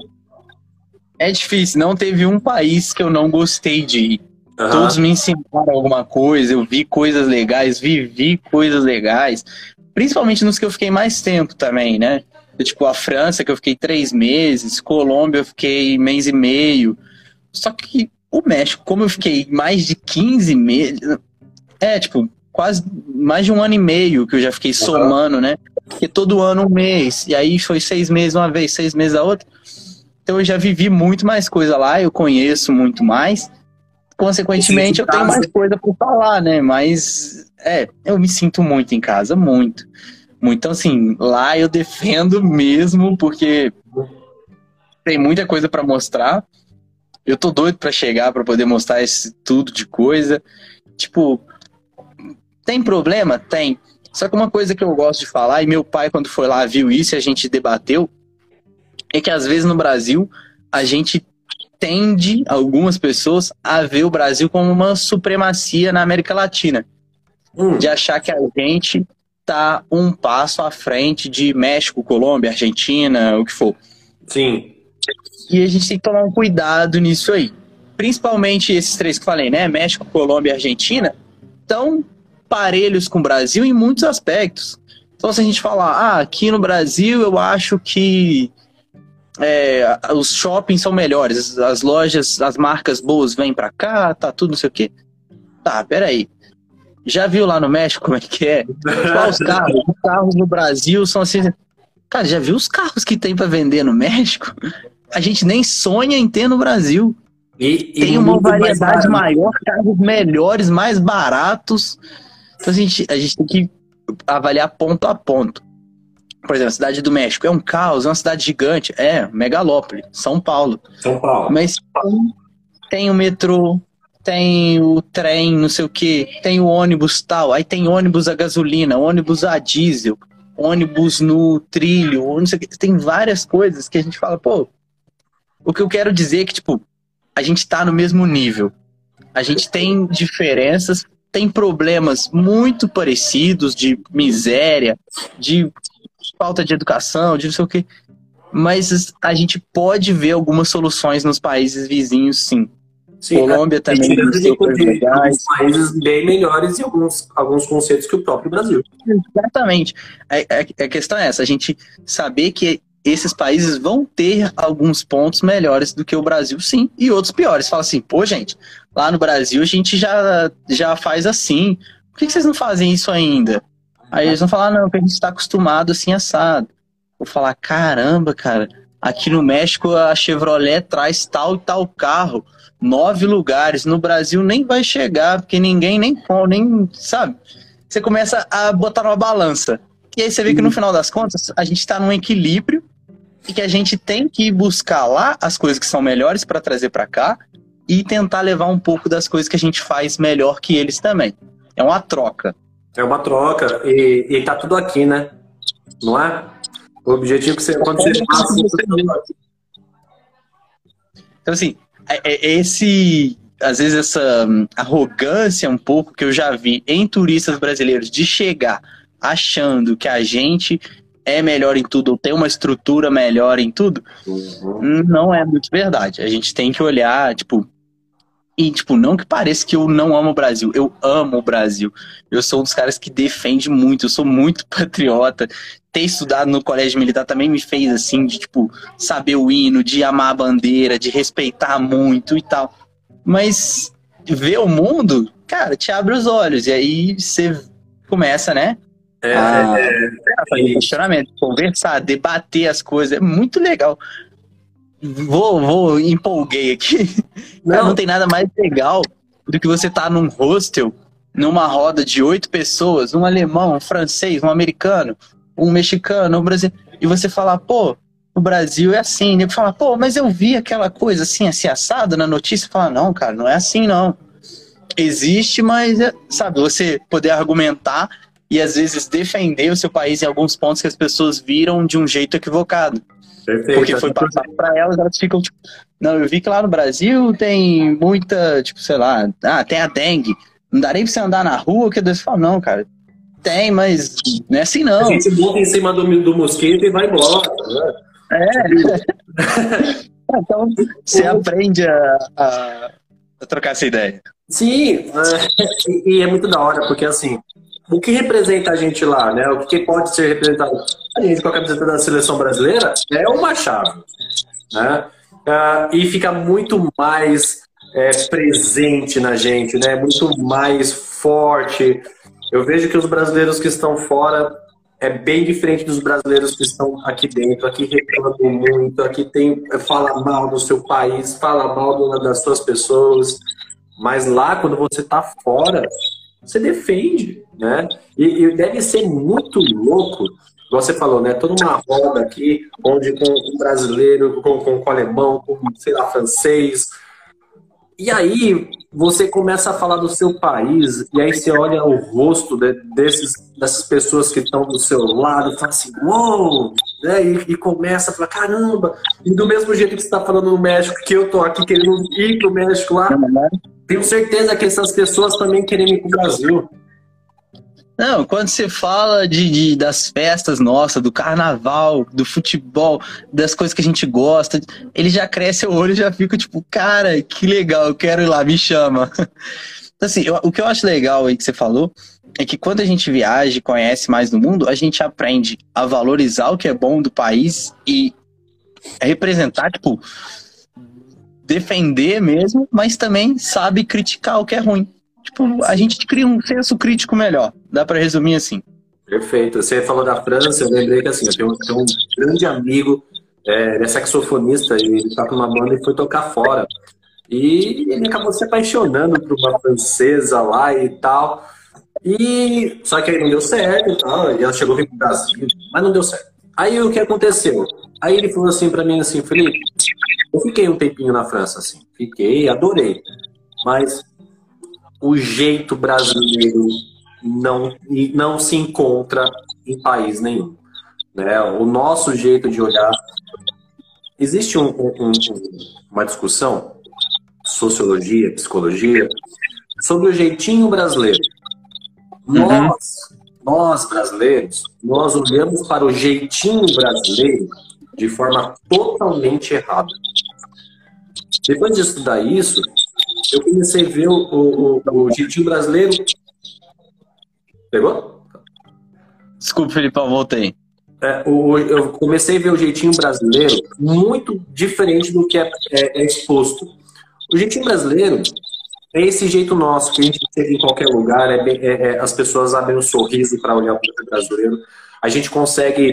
É difícil, não teve um país que eu não gostei de ir. aham. Todos me ensinaram alguma coisa, eu vi coisas legais, vivi coisas legais. Principalmente nos que eu fiquei mais tempo também, né? Tipo, a França, que eu fiquei três meses, Colômbia, eu fiquei mês e meio. Só que o México, como eu fiquei mais de 15 meses. É, tipo, quase mais de um ano e meio que eu já fiquei somando, né? Porque todo ano um mês. E aí foi seis meses uma vez, seis meses a outra. Então eu já vivi muito mais coisa lá, eu conheço muito mais. Consequentemente, eu tenho mais coisa para falar, né? Mas é, eu me sinto muito em casa, muito. Muito. Então, assim, lá eu defendo mesmo, porque tem muita coisa para mostrar. Eu tô doido para chegar para poder mostrar esse tudo de coisa. Tipo, tem problema? Tem. Só que uma coisa que eu gosto de falar, e meu pai, quando foi lá, viu isso e a gente debateu, é que às vezes no Brasil a gente tende, algumas pessoas, a ver o Brasil como uma supremacia na América Latina. Hum, De achar que a gente tá um passo à frente de México, Colômbia, Argentina, o que for. sim. E a gente tem que tomar um cuidado nisso aí. Principalmente esses três que falei, né? México, Colômbia e Argentina, estão parelhos com o Brasil em muitos aspectos. Então, se a gente falar, ah, aqui no Brasil eu acho que é, os shoppings são melhores, as lojas, as marcas boas vêm pra cá, tá tudo não sei o quê. Tá, peraí. Já viu lá no México como é que é? Qual os carros? Os carros no Brasil são assim. Cara, já viu os carros que tem pra vender no México? A gente nem sonha em ter no Brasil. E, e Tem uma variedade maior, carros melhores, mais baratos. Então a gente, a gente tem que avaliar ponto a ponto. Por exemplo, a cidade do México é um caos, é uma cidade gigante. É, megalópole, São Paulo. São Paulo. Mas tem, tem o metrô, tem o trem, não sei o que, tem o ônibus tal, aí tem ônibus a gasolina, ônibus a diesel, ônibus no trilho, não sei o que. Tem várias coisas que a gente fala, pô, o que eu quero dizer é que, tipo, a gente tá no mesmo nível. A gente tem diferenças, tem problemas muito parecidos de miséria, de falta de educação, de não sei o que. Mas a gente pode ver algumas soluções nos países vizinhos, sim. Sim, Colômbia também tem coisas legais. países bem melhores e alguns, alguns conceitos que o próprio Brasil. Exatamente. A, a- a questão é essa, a gente saber que esses países vão ter alguns pontos melhores do que o Brasil, sim, e outros piores. Fala assim, pô, gente, lá no Brasil a gente já, já faz assim. Por que, que vocês não fazem isso ainda? Aí eles vão falar, não, porque a gente está acostumado assim, assado. Vou falar, caramba, cara, aqui no México a Chevrolet traz tal e tal carro, nove lugares. No Brasil nem vai chegar, porque ninguém nem, nem sabe. Você começa a botar numa balança. E aí você vê que no final das contas a gente está num equilíbrio e que a gente tem que buscar lá as coisas que são melhores para trazer para cá e tentar levar um pouco das coisas que a gente faz melhor que eles também. É uma troca. É uma troca e, e tá tudo aqui, né? Não é? O objetivo que você, quando você passa, você Então, assim, é- é esse. Às vezes, essa hum, arrogância um pouco que eu já vi em turistas brasileiros de chegar achando que a gente é melhor em tudo, ou tem uma estrutura melhor em tudo, não é muito verdade. A gente tem que olhar, tipo, E, tipo, não que pareça que eu não amo o Brasil. Eu amo o Brasil. Eu sou um dos caras que defende muito. Eu sou muito patriota. Ter estudado no colégio militar também me fez, assim, de, tipo, saber o hino, de amar a bandeira, de respeitar muito e tal. Mas ver o mundo, cara, te abre os olhos. E aí você começa, né? É, a, é, fazer questionamento, conversar, debater as coisas. É muito legal. Vou, vou, empolguei aqui. Não. Não tem nada mais legal do que você estar tá num hostel, numa roda de oito pessoas, um alemão, um francês, um americano, um mexicano, um brasileiro, e você falar, pô, o Brasil é assim. E fala, pô, mas eu vi aquela coisa assim, assim, assado na notícia. Fala, não, cara, não é assim, não. Existe, mas, é, sabe, você poder argumentar e às vezes defender o seu país em alguns pontos que as pessoas viram de um jeito equivocado. Perfeito. Porque foi passado para elas, elas ficam tipo, não, eu vi que lá no Brasil tem muita, tipo, sei lá, ah, tem a dengue. Não dá nem pra você andar na rua, que Deus fala, não, cara, tem, mas não é assim não. A gente monta em cima do, do mosquito e vai embora, né? É. então, você aprende a, a, a, trocar essa ideia. Sim, é, e é muito da hora, porque assim, o que representa a gente lá, né? O que pode ser representado a gente com a camiseta da seleção brasileira é uma chave, né? Uh, e fica muito mais é, presente na gente, né? Muito mais forte. Eu vejo que os brasileiros que estão fora é bem diferente dos brasileiros que estão aqui dentro. Aqui reclamam muito, aqui tem fala mal do seu país, fala mal das suas pessoas. Mas lá, quando você está fora, você defende, né? E, e, deve ser muito louco, você falou, né? Toda uma roda aqui, onde com um brasileiro, com, com, com alemão, com, sei lá, francês. E aí você começa a falar do seu país, e aí você olha o rosto de, desses, dessas pessoas que estão do seu lado, e fala assim, uou! Né? E, e, começa a falar, caramba! E do mesmo jeito que você está falando no México, que eu tô aqui querendo ir pro México lá, tenho certeza que essas pessoas também querem ir pro Brasil. Não, quando você fala de, de, das festas nossas, do carnaval, do futebol, das coisas que a gente gosta, ele já cresce o olho e já fica tipo, cara, que legal, eu quero ir lá, me chama. Então, assim, eu, o que eu acho legal aí que você falou é que quando a gente viaja e conhece mais do mundo, a gente aprende a valorizar o que é bom do país e representar, tipo, defender mesmo, mas também sabe criticar o que é ruim. Tipo, a gente cria um senso crítico melhor. Dá para resumir assim. Perfeito. Você falou da França, eu lembrei que assim, eu tenho, tenho um grande amigo, é, ele é saxofonista, ele tá com uma banda e foi tocar fora. E ele acabou se apaixonando por uma francesa lá e tal. E só que aí não deu certo e tal. E ela chegou a vir pro Brasil, mas não deu certo. Aí o que aconteceu? Aí ele falou assim para mim assim, Felipe, eu fiquei um tempinho na França assim, fiquei, adorei. Mas o jeito brasileiro não, não se encontra em país nenhum. Né? O nosso jeito de olhar. Existe um, um, uma discussão, sociologia, psicologia, sobre o jeitinho brasileiro. Uhum. Nós, nós brasileiros, nós olhamos para o jeitinho brasileiro de forma totalmente errada. Depois de estudar isso, eu comecei a ver o, o, o jeitinho brasileiro. Pegou? Desculpa, Felipe, eu voltei. É, o, eu comecei a ver o jeitinho brasileiro muito diferente do que é, é, é exposto. O jeitinho brasileiro é esse jeito nosso, que a gente tem em qualquer lugar, é, é, é as pessoas abrem um sorriso para olhar para o brasileiro. A gente consegue,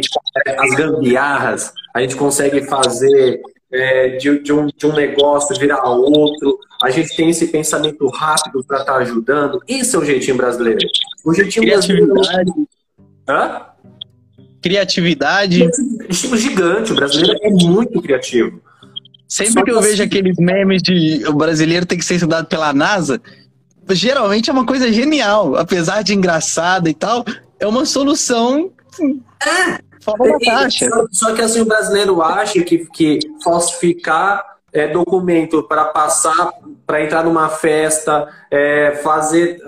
as gambiarras, a gente consegue fazer é, de, de, um, de um negócio virar outro. A gente tem esse pensamento rápido para estar tá ajudando. Isso é o jeitinho brasileiro. O jeitinho Criatividade. brasileiro. Hã? Criatividade. Estilo gigante. O brasileiro é muito criativo. Sempre Só que eu assim... vejo aqueles memes de o brasileiro tem que ser estudado pela NASA, geralmente é uma coisa genial. Apesar de engraçada e tal, é uma solução. É, Da caixa. Só, só, que assim, o brasileiro acha que, que falsificar é, documento para passar, para entrar numa festa, é, fazer.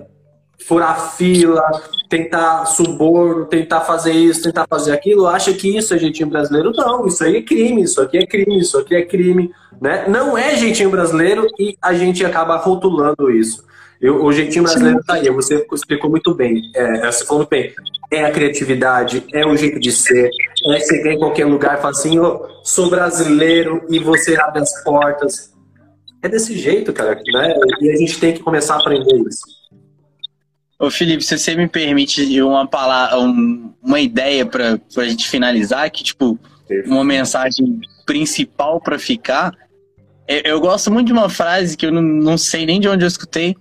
furar fila, tentar suborno, tentar fazer isso, tentar fazer aquilo, acha que isso é jeitinho brasileiro. Não, isso aí é crime, isso aqui é crime, isso aqui é crime. Né? Não é jeitinho brasileiro e a gente acaba rotulando isso. Eu, o jeitinho brasileiro tá aí, você explicou muito bem. É, você falou muito bem. É a criatividade, é o jeito de ser, é chegar em qualquer lugar e falar assim, oh, sou brasileiro e você abre as portas. É desse jeito, cara, né? E a gente tem que começar a aprender isso. Ô Felipe, se você me permite uma palavra, um, uma ideia para a gente finalizar, que tipo, uma mensagem principal para ficar, eu, eu, gosto muito de uma frase que eu não, não sei nem de onde eu escutei,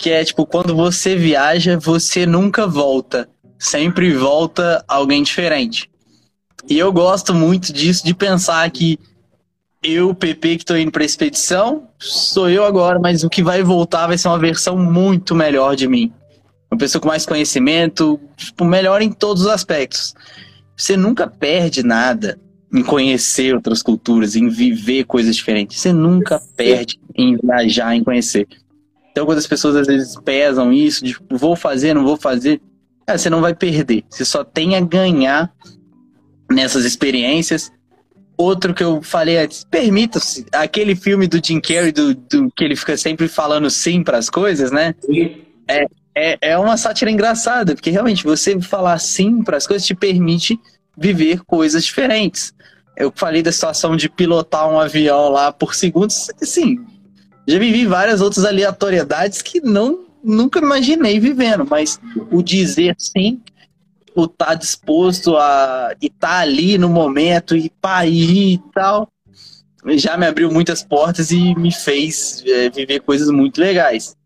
que é tipo, quando você viaja, você nunca volta. Sempre volta alguém diferente. E eu gosto muito disso, de pensar que eu, PP, que estou indo para expedição, sou eu agora, mas o que vai voltar vai ser uma versão muito melhor de mim uma pessoa com mais conhecimento, tipo, melhor em todos os aspectos. Você nunca perde nada em conhecer outras culturas, em viver coisas diferentes. Você nunca perde em viajar, em conhecer. Então, quando as pessoas às vezes pesam isso, de tipo, vou fazer, não vou fazer, cara, você não vai perder. Você só tem a ganhar nessas experiências. Outro que eu falei antes, permita-se. Aquele filme do Jim Carrey, do, do, que ele fica sempre falando sim para as coisas, né? Sim. É, é, é uma sátira engraçada, porque realmente você falar sim para as coisas te permite viver coisas diferentes. Eu falei da situação de pilotar um avião lá por segundos, sim. Já vivi várias outras aleatoriedades que não nunca imaginei vivendo, mas o dizer sim, o estar tá disposto a estar tá ali no momento e para ir e tal, já me abriu muitas portas e me fez é, viver coisas muito legais.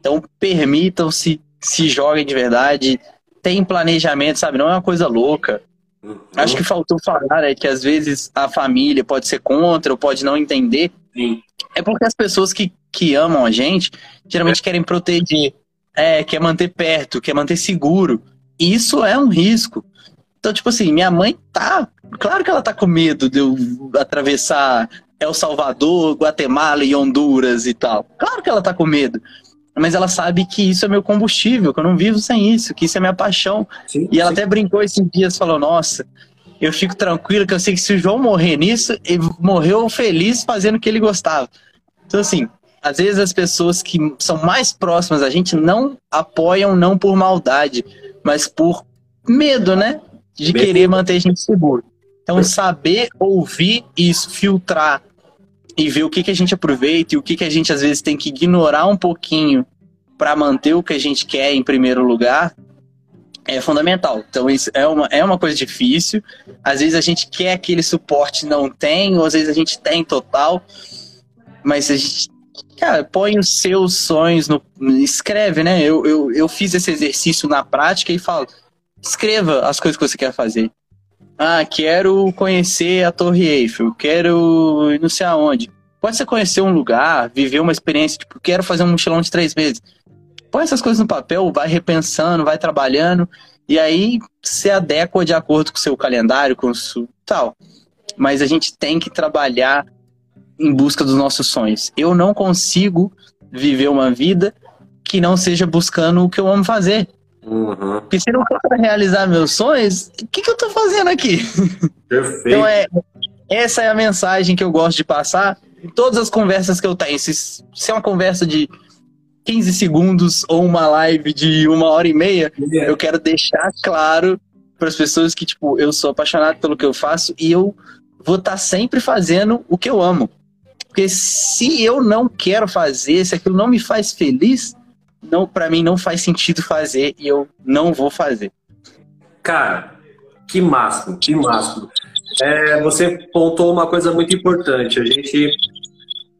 Então, permitam-se, se joguem de verdade, tem planejamento, sabe? Não é uma coisa louca. Uhum. Acho que faltou falar, né, que às vezes a família pode ser contra ou pode não entender. Sim. É porque as pessoas que, que amam a gente geralmente é. querem proteger, é, quer manter perto, quer manter seguro. E isso é um risco. Então, tipo assim, minha mãe tá. Claro que ela tá com medo de eu atravessar El Salvador, Guatemala e Honduras e tal. Claro que ela tá com medo mas ela sabe que isso é meu combustível, que eu não vivo sem isso, que isso é minha paixão. Sim, e ela sim. até brincou esses dias, falou: Nossa, eu fico tranquilo que eu sei que se o João morrer nisso, ele morreu feliz fazendo o que ele gostava. Então, assim, às vezes as pessoas que são mais próximas a gente não apoiam, não por maldade, mas por medo, né? De Bem, querer manter a gente seguro. Então, saber ouvir isso, filtrar e ver o que, que a gente aproveita e o que, que a gente às vezes tem que ignorar um pouquinho para manter o que a gente quer em primeiro lugar é fundamental. Então isso é uma, é uma coisa difícil. Às vezes a gente quer aquele suporte não tem, ou às vezes a gente tem total, mas a gente cara, põe os seus sonhos no escreve, né? Eu, eu, eu fiz esse exercício na prática e falo, escreva as coisas que você quer fazer. Ah, quero conhecer a Torre Eiffel, quero não sei aonde. Pode ser conhecer um lugar, viver uma experiência, tipo, quero fazer um mochilão de três meses. Põe essas coisas no papel, vai repensando, vai trabalhando, e aí se adequa de acordo com o seu calendário, com o seu, tal. Mas a gente tem que trabalhar em busca dos nossos sonhos. Eu não consigo viver uma vida que não seja buscando o que eu amo fazer. Uhum. Porque se não for para realizar meus sonhos, o que, que eu tô fazendo aqui? Perfeito. Então é, essa é a mensagem que eu gosto de passar em todas as conversas que eu tenho. Se, se é uma conversa de 15 segundos ou uma live de uma hora e meia, yeah. eu quero deixar claro para as pessoas que, tipo, eu sou apaixonado pelo que eu faço e eu vou estar tá sempre fazendo o que eu amo. Porque se eu não quero fazer, se aquilo não me faz feliz, não para mim não faz sentido fazer e eu não vou fazer. Cara, que máximo, que máximo. É, você pontou uma coisa muito importante. A gente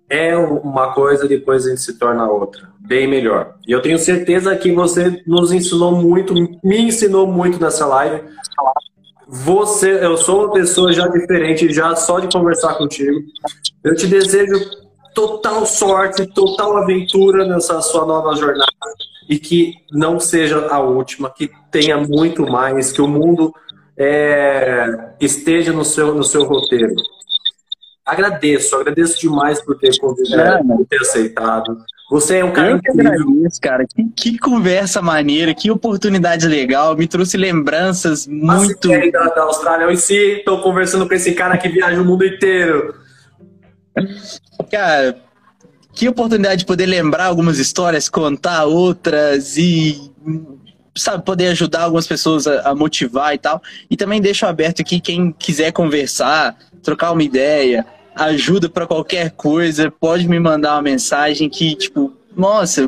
é uma coisa, depois a gente se torna outra. Bem melhor. E eu tenho certeza que você nos ensinou muito, me ensinou muito nessa live. Você, eu sou uma pessoa já diferente, já só de conversar contigo. Eu te desejo total sorte, total aventura nessa sua nova jornada e que não seja a última, que tenha muito mais, que o mundo é, esteja no seu, no seu roteiro. Agradeço, agradeço demais por ter convidado, por ter aceitado. Você é um cara Eu que incrível. agradeço, cara. Que, que conversa maneira, que oportunidade legal. Me trouxe lembranças muito. Muito... Da, da Austrália, eu em si, tô conversando com esse cara que viaja o mundo inteiro. Cara, que oportunidade de poder lembrar algumas histórias, contar outras e, sabe, poder ajudar algumas pessoas a, a motivar e tal. E também deixo aberto aqui quem quiser conversar, trocar uma ideia, ajuda para qualquer coisa, pode me mandar uma mensagem que, tipo, nossa,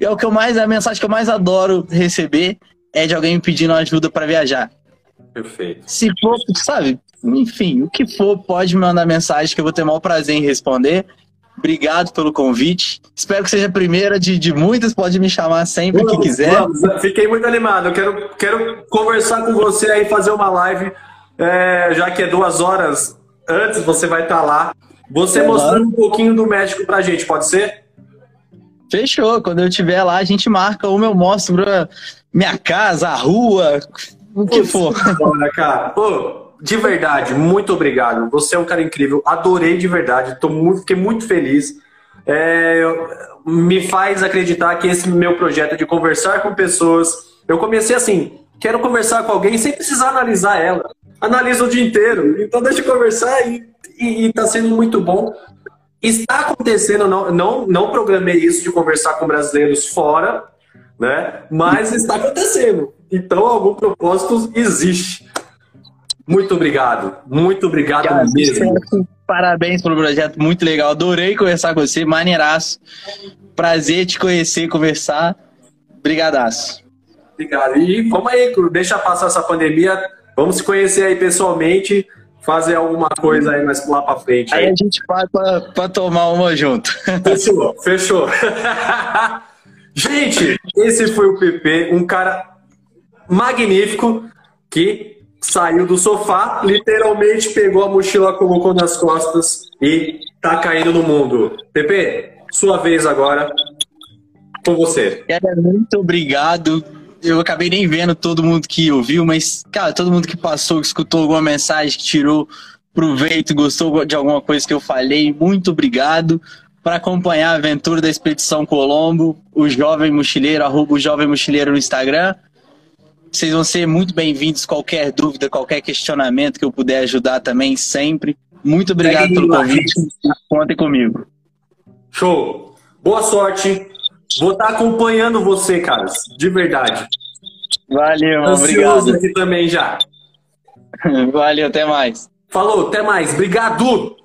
é o que eu mais, a mensagem que eu mais adoro receber é de alguém me pedindo ajuda para viajar. Perfeito. Se for, sabe, enfim, o que for, pode me mandar mensagem que eu vou ter o maior prazer em responder. Obrigado pelo convite. Espero que seja a primeira de, de muitas. Pode me chamar sempre que quiser. Vamos, fiquei muito animado. Eu quero, quero conversar com você aí, fazer uma live, é, já que é duas horas antes, você vai estar lá. Você mostrando um pouquinho do México pra gente, pode ser? Fechou. Quando eu estiver lá, a gente marca uma, eu mostro minha casa, a rua, o que for. Olha, cara. Pô, de verdade, muito obrigado. Você é um cara incrível. Adorei de verdade. Tô muito, fiquei muito feliz. É, me faz acreditar que esse meu projeto de conversar com pessoas. Eu comecei assim: quero conversar com alguém sem precisar analisar ela. Analiso o dia inteiro. Então deixa eu conversar e, e, e tá sendo muito bom. Está acontecendo, não, não, não programei isso de conversar com brasileiros fora, né? Mas está acontecendo. Então, algum propósito existe. Muito obrigado. Muito obrigado Cara, mesmo. sucesso. Parabéns pelo projeto, muito legal. Adorei conversar com você, maneiraço. Prazer te conhecer, conversar. Brigadaço. Obrigado. E vamos aí, deixa passar essa pandemia. Vamos se conhecer aí pessoalmente, fazer alguma coisa aí mais lá pra frente. Aí Aí. a gente vai pra, pra tomar uma junto. Fechou, fechou. Gente, esse foi o PP, um cara magnífico que saiu do sofá, literalmente pegou a mochila, colocou nas costas e tá caindo no mundo. PP, sua vez agora. Com você. Cara, muito obrigado. Eu acabei nem vendo todo mundo que ouviu, mas, cara, todo mundo que passou, que escutou alguma mensagem, que tirou proveito, gostou de alguma coisa que eu falei, muito obrigado. Para acompanhar a aventura da Expedição Colombo, o Jovem Mochileiro, arroba o Jovem Mochileiro no Instagram. Vocês vão ser muito bem-vindos. Qualquer dúvida, qualquer questionamento que eu puder ajudar também, sempre. Muito obrigado Segue pelo convite. Contem comigo. Show. Boa sorte. Vou estar acompanhando você, caras. De verdade. Valeu, Ansioso obrigado. aqui também já. Valeu, até mais. Falou, até mais. Obrigado.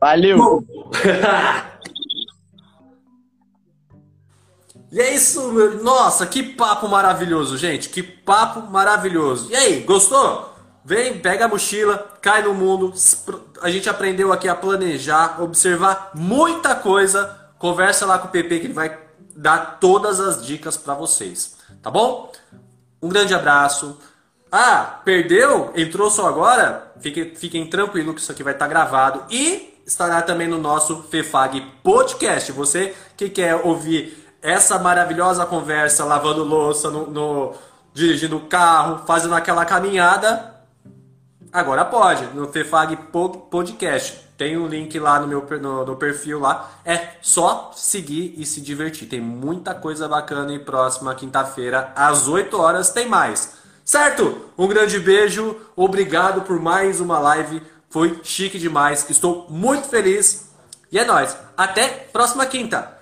Valeu. E é isso, meu. Nossa, que papo maravilhoso, gente. Que papo maravilhoso. E aí, gostou? Vem, pega a mochila, cai no mundo. A gente aprendeu aqui a planejar, observar muita coisa. Conversa lá com o PP que ele vai dar todas as dicas para vocês. Tá bom? Um grande abraço. Ah, perdeu? Entrou só agora? Fiquem, fiquem tranquilos que isso aqui vai estar gravado e estará também no nosso FEFAG Podcast. Você que quer ouvir essa maravilhosa conversa lavando louça, no, no- dirigindo o carro, fazendo aquela caminhada, agora pode, no FEFAG Po- Podcast. Tem um link lá no meu no, no perfil lá. É só seguir e se divertir. Tem muita coisa bacana e próxima quinta-feira, às 8 horas, tem mais. Certo? Um grande beijo. Obrigado por mais uma live. Foi chique demais. Estou muito feliz. E é nóis. Até próxima quinta.